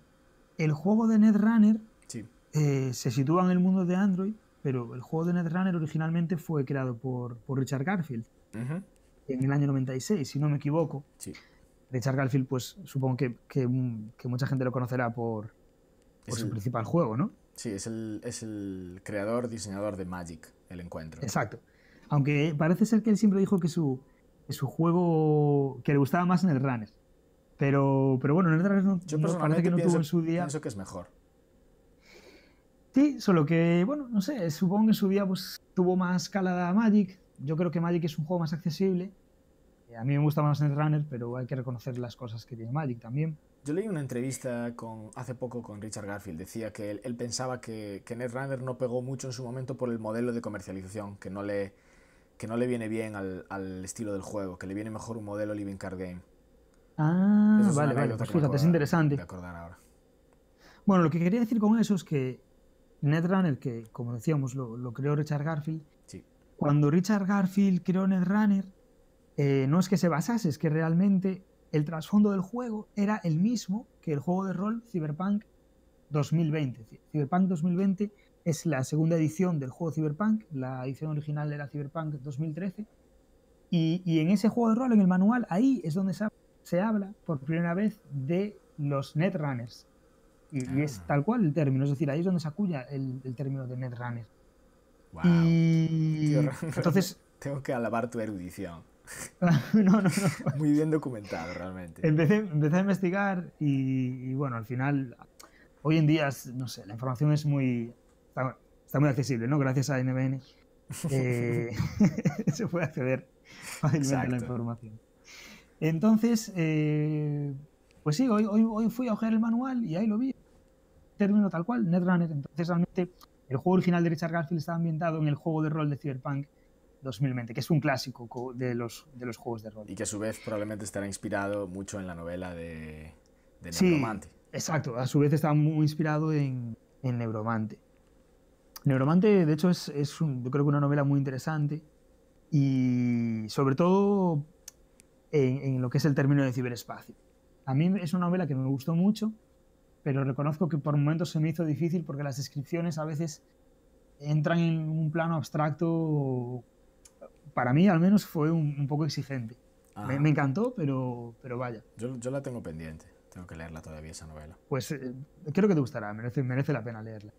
el juego de Netrunner Sí. eh, se sitúa en el mundo de Android, pero el juego de Netrunner originalmente fue creado por, por Richard Garfield en el año 96, si no me equivoco. Sí. Richard Garfield, pues supongo que, que, que mucha gente lo conocerá por, su el- principal juego, ¿no? Sí, es el, es el creador, diseñador de Magic, el encuentro. Exacto. Aunque parece ser que él siempre dijo que su, que su juego, que le gustaba más en el Runner. Pero, pero bueno, en el Runner no, Yo no- parece que no pienso, tuvo en su día. pienso que es mejor. Sí, solo que, bueno, no sé, supongo que en su día pues, tuvo más calada Magic. Yo creo que Magic es un juego más accesible. Eh, A mí me gusta más Netrunner, pero hay que reconocer las cosas que tiene Magic también. Yo leí una entrevista con, hace poco con Richard Garfield. Decía que él, él pensaba que, que Netrunner no pegó mucho en su momento por el modelo de comercialización, que no le, que no le viene bien al, al, estilo del juego, que le viene mejor un modelo Living Card Game. Ah, vale, vale, pues fíjate, es interesante. Ahora. Bueno, lo que quería decir con eso es que Netrunner, que como decíamos lo, lo creó Richard Garfield, sí. cuando Richard Garfield creó Netrunner, eh, no es que se basase, es que realmente el trasfondo del juego era el mismo que el juego de rol Cyberpunk 2020. Cyberpunk 2020 es la segunda edición del juego Cyberpunk, la edición original era Cyberpunk 2013, y, y en ese juego de rol, en el manual, ahí es donde se, se habla por primera vez de los Netrunners. Y, y, es tal cual el término, es decir, ahí es donde se acuña el, el término de Netrunner. Wow. Y Tío, entonces... *laughs* Tengo que alabar tu erudición. *laughs* no, no, no. *laughs* Muy bien documentado, realmente. Empecé, empecé a investigar y, y, bueno, al final, hoy en día, no sé, la información es muy... Está, está muy accesible, ¿no? Gracias a NBN *laughs* eh, *laughs* se puede acceder fácilmente Exacto. a la información. Entonces, eh, pues sí, hoy, hoy, hoy fui a ojear el manual y ahí lo vi. Término tal cual, Netrunner. Entonces, realmente, el juego original de Richard Garfield está ambientado en el juego de rol de Cyberpunk 2020, que es un clásico de los, de los juegos de rol. Y que a su vez probablemente estará inspirado mucho en la novela de, de Sí, Neuromante. exacto. A su vez está muy inspirado en, en Neuromante. Neuromante, de hecho, es, es un- yo creo que una novela muy interesante y sobre todo en, en lo que es el término de ciberespacio. A mí es una novela que me gustó mucho, pero reconozco que por momentos se me hizo difícil porque las descripciones a veces entran en un plano abstracto. Para mí, al menos, fue un, un poco exigente. Me, me encantó, pero, pero vaya. Yo, yo la tengo pendiente. Tengo que leerla todavía esa novela. Pues eh, creo que te gustará, merece, merece la pena leerla.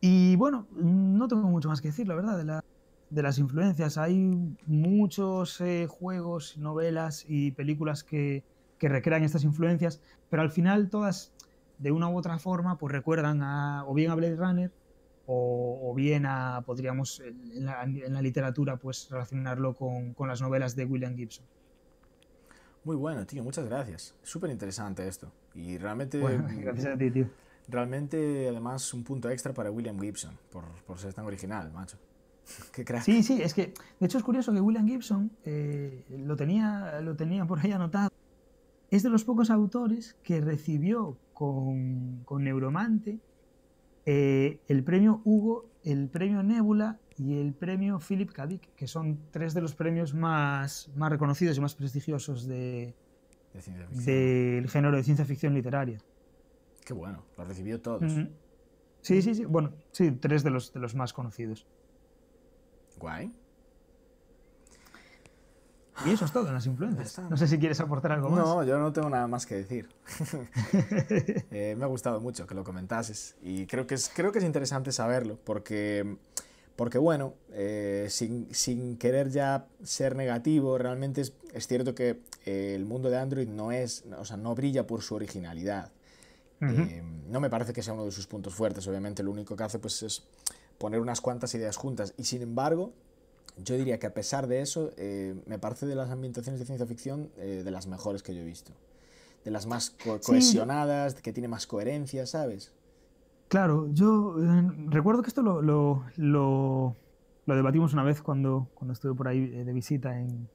Y bueno, no tengo mucho más que decir, la verdad, de, la- de las influencias. Hay muchos eh, juegos, novelas y películas que, que recrean estas influencias, pero al final todas, de una u otra forma, pues recuerdan a, o bien a Blade Runner o, o bien a, podríamos en la, en la literatura, pues relacionarlo con, con las novelas de William Gibson. Muy bueno, tío, muchas gracias. Súper interesante esto. Y realmente, Bueno, *laughs* gracias a ti, tío. Realmente, además, un punto extra para William Gibson, por, por ser tan original, macho. *laughs* Qué crack. Sí, sí, es que de hecho es curioso que William Gibson eh, lo, tenía, lo tenía por ahí anotado. Es de los pocos autores que recibió con, con Neuromante eh, el premio Hugo, el premio Nebula y el premio Philip K. Dick, que son tres de los premios más, más reconocidos y más prestigiosos de- De del género de ciencia ficción literaria. Qué bueno, lo recibió todos. Sí, sí, sí. Bueno, sí, tres de los, de los más conocidos. Guay. Y eso es todo en las influencias. No sé si quieres aportar algo más. No, yo no tengo nada más que decir. *laughs* Eh, me ha gustado mucho que lo comentases y creo que es, creo que es interesante saberlo porque, porque bueno, eh, sin, sin querer ya ser negativo, realmente es, es cierto que eh, el mundo de Android no es, o sea, no brilla por su originalidad. Eh, no me parece que sea uno de sus puntos fuertes, obviamente lo único que hace pues es poner unas cuantas ideas juntas y sin embargo yo diría que a pesar de eso eh, me parece de las ambientaciones de ciencia ficción eh, de las mejores que yo he visto, de las más co- Sí. cohesionadas, que tiene más coherencia, ¿sabes? Claro, yo eh, recuerdo que esto lo, lo, lo- lo debatimos una vez cuando, cuando estuve por ahí de visita en,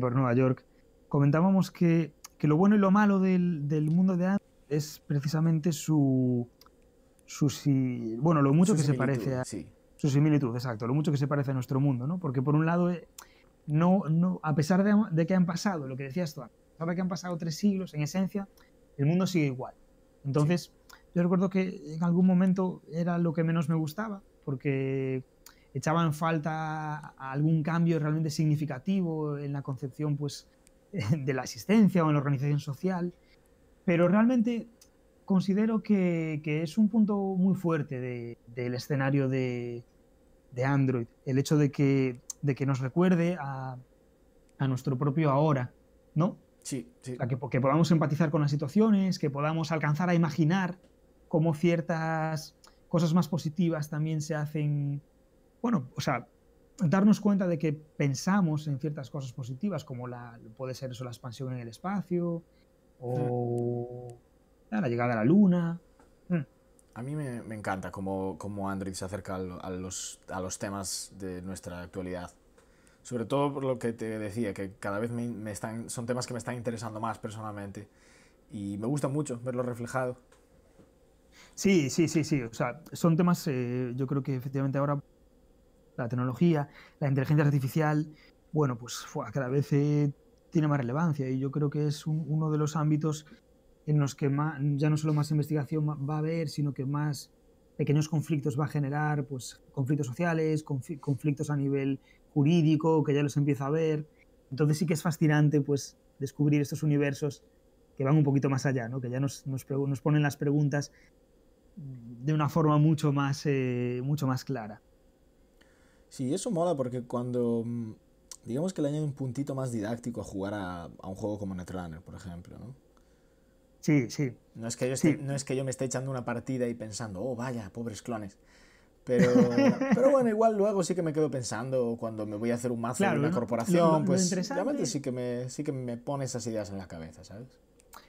por Nueva York. Comentábamos que, que lo bueno y lo malo del, del mundo de Android es precisamente su, su si- bueno, lo mucho Su que se similitud, parece a Sí, su similitud, exacto, lo mucho que se parece a nuestro mundo, ¿no? Porque por un lado, eh, no, no, a pesar de, de que han pasado, lo que decías tú, a pesar de que han pasado tres siglos, en esencia, el mundo sigue igual. Entonces, yo recuerdo que en algún momento era lo que menos me gustaba, porque echaba en falta algún cambio realmente significativo en la concepción pues, *laughs* de la asistencia o en la organización social, pero realmente considero que, que es un punto muy fuerte de- del escenario de, de Android, el hecho de que, de que nos recuerde a, a nuestro propio ahora, ¿no? sí, sí. O sea, que, que podamos empatizar con las situaciones, que podamos alcanzar a imaginar cómo ciertas cosas más positivas también se hacen, bueno, o sea, darnos cuenta de que pensamos en ciertas cosas positivas, como la, puede ser eso, la expansión en el espacio, o la llegada a la luna. Mm. A mí me, me encanta cómo, cómo Android se acerca a, lo- a los, a los temas de nuestra actualidad. Sobre todo por lo que te decía, que cada vez me, me están, son temas que me están interesando más personalmente. Y me gusta mucho verlo reflejado. Sí, sí, sí, sí. O sea, son temas, eh, yo creo que efectivamente ahora la tecnología, la inteligencia artificial, bueno, pues cada vez eh, tiene más relevancia y yo creo que es uno de los ámbitos en los que más, ya no solo más investigación va a haber, sino que más pequeños conflictos va a generar, pues conflictos sociales, conflictos a nivel jurídico, que ya los empieza a ver. Entonces sí que es fascinante pues descubrir estos universos que van un poquito más allá, ¿no? que ya nos, nos, nos ponen las preguntas de una forma mucho más, eh, mucho más clara. Sí, eso mola porque cuando, mm, digamos que le añade un puntito más didáctico a jugar a, a un juego como Netrunner, por ejemplo, ¿no? Sí, sí. No es, que yo esté, no es que yo me esté echando una partida y pensando, oh, vaya, pobres clones. Pero, *laughs* pero bueno, igual luego sí que me quedo pensando cuando me voy a hacer un mazo de una corporación, pues realmente sí que, me, sí que me pone esas ideas en la cabeza, ¿sabes?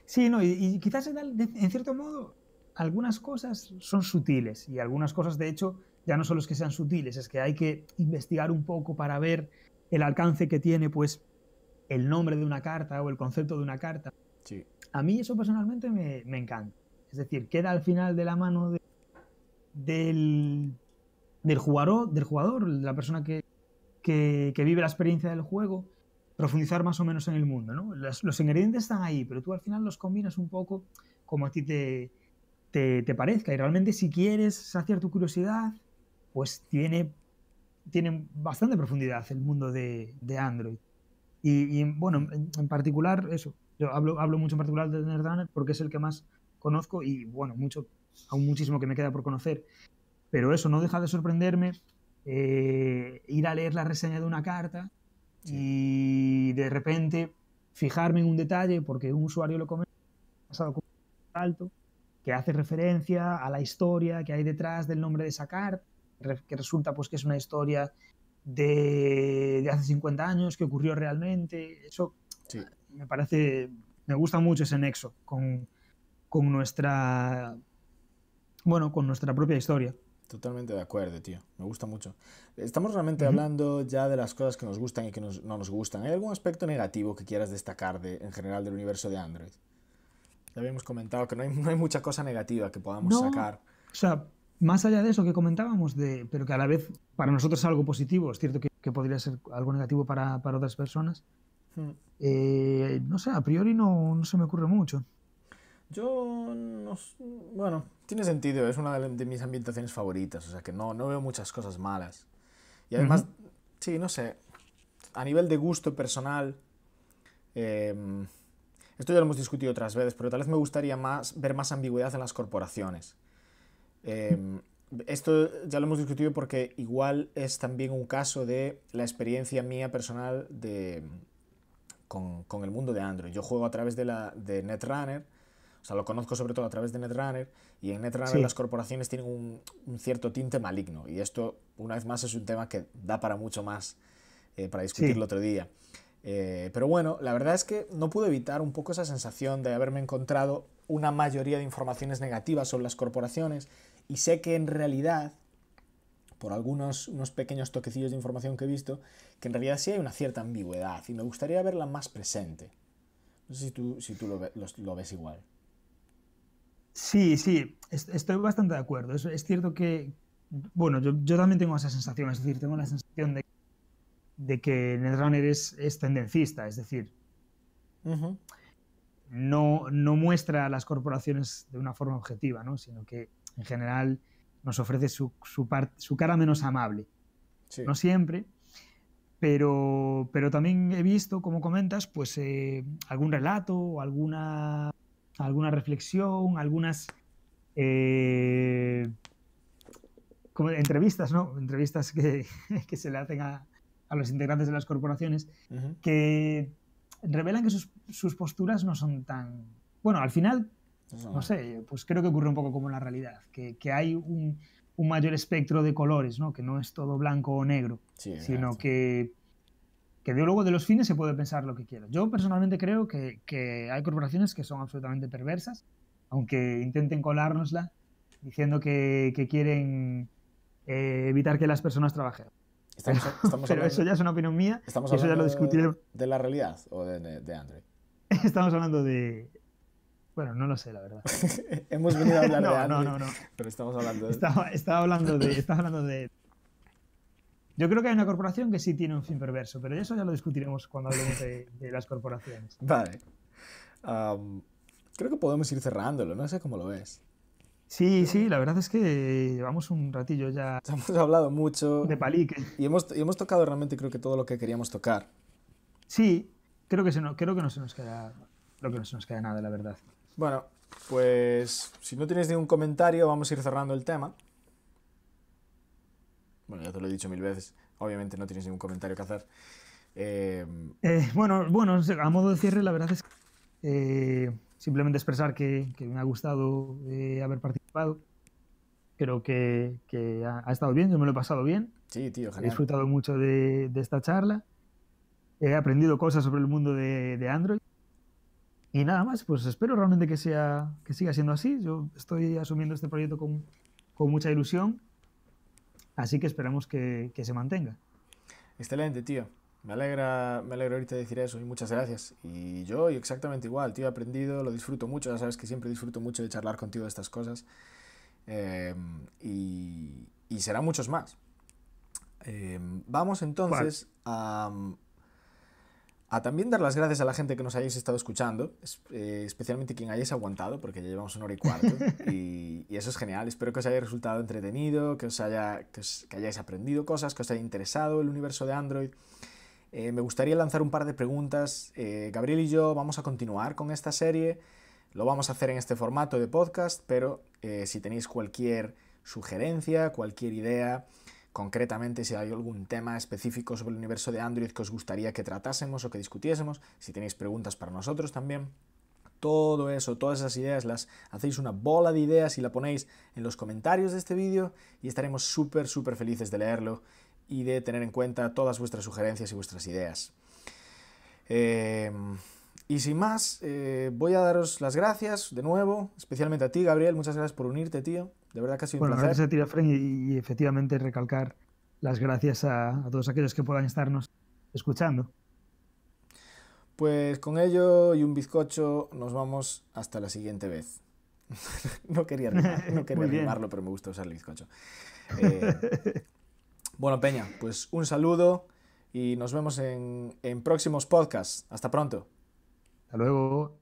Sí, no, y, y quizás en cierto modo algunas cosas son sutiles y algunas cosas, de hecho, ya no solo es que sean sutiles, es que hay que investigar un poco para ver el alcance que tiene, pues, el nombre de una carta o el concepto de una carta. Sí. A mí eso personalmente me, me encanta. Es decir, queda al final de la mano del, del, jugador, del jugador, la persona que, que, que, vive la experiencia del juego, profundizar más o menos en el mundo. ¿no? Los, los ingredientes están ahí, pero tú al final los combinas un poco como a ti te, te, te, parezca. Y realmente si quieres saciar tu curiosidad, pues tiene, tiene bastante profundidad el mundo de, de Android. Y, y bueno, en, en, particular, eso, yo hablo, hablo mucho en particular de Nerdrunner porque es el que más conozco y bueno, mucho, aún muchísimo que me queda por conocer. Pero eso, no deja de sorprenderme eh, ir a leer la reseña de una carta sí. y de repente fijarme en un detalle porque un usuario lo comenta pasado alto que hace referencia a la historia que hay detrás del nombre de esa carta, que resulta pues que es una historia de, de hace 50 años, que ocurrió realmente. Eso sí. me parece, me gusta mucho ese nexo con, con nuestra, bueno, con nuestra propia historia. Totalmente de acuerdo, tío. Me gusta mucho. Estamos realmente uh -huh. hablando ya de las cosas que nos gustan y que nos, no nos gustan. ¿Hay algún aspecto negativo que quieras destacar de, en general del universo de Android? Ya habíamos comentado que no hay, no hay mucha cosa negativa que podamos no, sacar. O sea, más allá de eso que comentábamos, de, pero que a la vez para nosotros es algo positivo, es cierto que, que podría ser algo negativo para, para otras personas. Hmm. Eh, no sé, a priori no, no, se me ocurre mucho. Yo, no, bueno, tiene sentido, es una de, de, mis ambientaciones favoritas, o sea que no, no veo muchas cosas malas. Y además, uh -huh. sí, no sé, a nivel de gusto personal, eh, esto ya lo hemos discutido otras veces, pero tal vez me gustaría más ver más ambigüedad en las corporaciones. Eh, esto ya lo hemos discutido porque igual es también un caso de la experiencia mía personal de, con, con el mundo de Android. Yo juego a través de, la, de Netrunner, o sea, lo conozco sobre todo a través de Netrunner, y en Netrunner sí. las corporaciones tienen un, un, cierto tinte maligno, y esto, una vez más, es un tema que da para mucho más eh, para discutirlo sí. otro día. Eh, pero bueno, la verdad es que no pude evitar un poco esa sensación de haberme encontrado una mayoría de informaciones negativas sobre las corporaciones y sé que en realidad, por algunos unos pequeños toquecillos de información que he visto, que en realidad sí hay una cierta ambigüedad y me gustaría verla más presente. No sé si tú, si tú lo, lo, lo ves igual. Sí, sí, estoy bastante de acuerdo. Es, es cierto que, bueno, yo, yo también tengo esa sensación, es decir, tengo la sensación de de que Netrunner es, es tendencista, es decir, uh -huh. no, no, muestra a las corporaciones de una forma objetiva, ¿no? sino que en general nos ofrece su, su, part, su cara menos amable. Sí. No siempre, pero, pero también he visto, como comentas, pues eh, algún relato, alguna, alguna reflexión, algunas eh, como entrevistas, ¿no? Entrevistas que, *laughs* que se le hacen a, a los integrantes de las corporaciones, uh -huh. que revelan que sus, sus, posturas no son tan... Bueno, al final, no. sé, pues creo que ocurre un poco como en la realidad, que, que hay un, un, mayor espectro de colores, ¿no? que no es todo blanco o negro, sí, sino que, que de luego de los fines se puede pensar lo que quiera. Yo personalmente creo que, que hay corporaciones que son absolutamente perversas, aunque intenten colárnosla diciendo que, que quieren eh, evitar que las personas trabajen. Estamos, estamos Pero hablando, eso ya es una opinión mía. estamos eso ya lo discutiremos. de la realidad o de, de Android. *laughs* Estamos hablando de. Bueno, no lo sé, la verdad. *laughs* Hemos venido a hablar *laughs* de No, Android, no, no, no. pero estamos hablando de... Estaba, estaba hablando de. Estaba hablando de. Yo creo que hay una corporación que sí tiene un fin perverso, pero eso ya lo discutiremos cuando hablemos de, de las corporaciones. *laughs* Vale. Creo que podemos ir cerrándolo, no sé cómo lo ves. Sí, sí, la verdad es que llevamos un ratillo ya Hemos hablado mucho de palique. y hemos, y hemos tocado realmente creo que todo lo que queríamos tocar. Sí, creo que, se no, creo que no se nos queda. Creo que no se nos queda nada, la verdad. Bueno, pues si no tienes ningún comentario, vamos a ir cerrando el tema. Bueno, ya te lo he dicho mil veces. Obviamente no tienes ningún comentario que hacer. Eh, Eh, bueno, bueno, a modo de cierre, la verdad es que eh, simplemente expresar que, que me ha gustado eh, haber participado. Creo que, que ha, ha estado bien, yo me lo he pasado bien. sí, tío, He genial. disfrutado mucho de, de esta charla. He aprendido cosas sobre el mundo de, de Android. Y nada más, pues espero realmente que, sea, que siga siendo así. Yo estoy asumiendo este proyecto con, con mucha ilusión. Así que esperamos que, que se mantenga. Excelente, tío. Me alegra, me alegra decir eso y muchas gracias. Y yo exactamente igual, tío, he aprendido, lo disfruto mucho, ya sabes que siempre disfruto mucho de charlar contigo de estas cosas. Eh, y, y serán muchos más. Eh, vamos entonces a, a también dar las gracias a la gente que nos hayáis estado escuchando, es- eh, especialmente quien hayáis aguantado, porque ya llevamos una hora y cuarto, *laughs* y, y eso es genial. Espero que os haya resultado entretenido, que, os haya, que, os- que hayáis aprendido cosas, que os haya interesado el universo de Android. Eh, me gustaría lanzar un par de preguntas. Eh, Gabriel y yo vamos a continuar con esta serie. Lo vamos a hacer en este formato de podcast, pero eh, si tenéis cualquier sugerencia, cualquier idea, concretamente si hay algún tema específico sobre el universo de Android que os gustaría que tratásemos o que discutiésemos, si tenéis preguntas para nosotros también, todo eso, todas esas ideas las hacéis una bola de ideas y la ponéis en los comentarios de este vídeo y estaremos súper, súper felices de leerlo y de tener en cuenta todas vuestras sugerencias y vuestras ideas. Eh, y sin más, eh, voy a daros las gracias de nuevo, especialmente a ti, Gabriel. Muchas gracias por unirte, tío. De verdad que ha sido un Bueno, placer. gracias a ti, Fren, y, y efectivamente recalcar las gracias a, a todos aquellos que puedan estarnos escuchando. Pues con ello y un bizcocho nos vamos hasta la siguiente vez. *laughs* no quería, rimar- *laughs* no quería rimarlo, pero me gusta usar el bizcocho. Eh, bueno, Peña, pues un saludo y nos vemos en, en próximos podcasts. Hasta pronto. Hasta luego.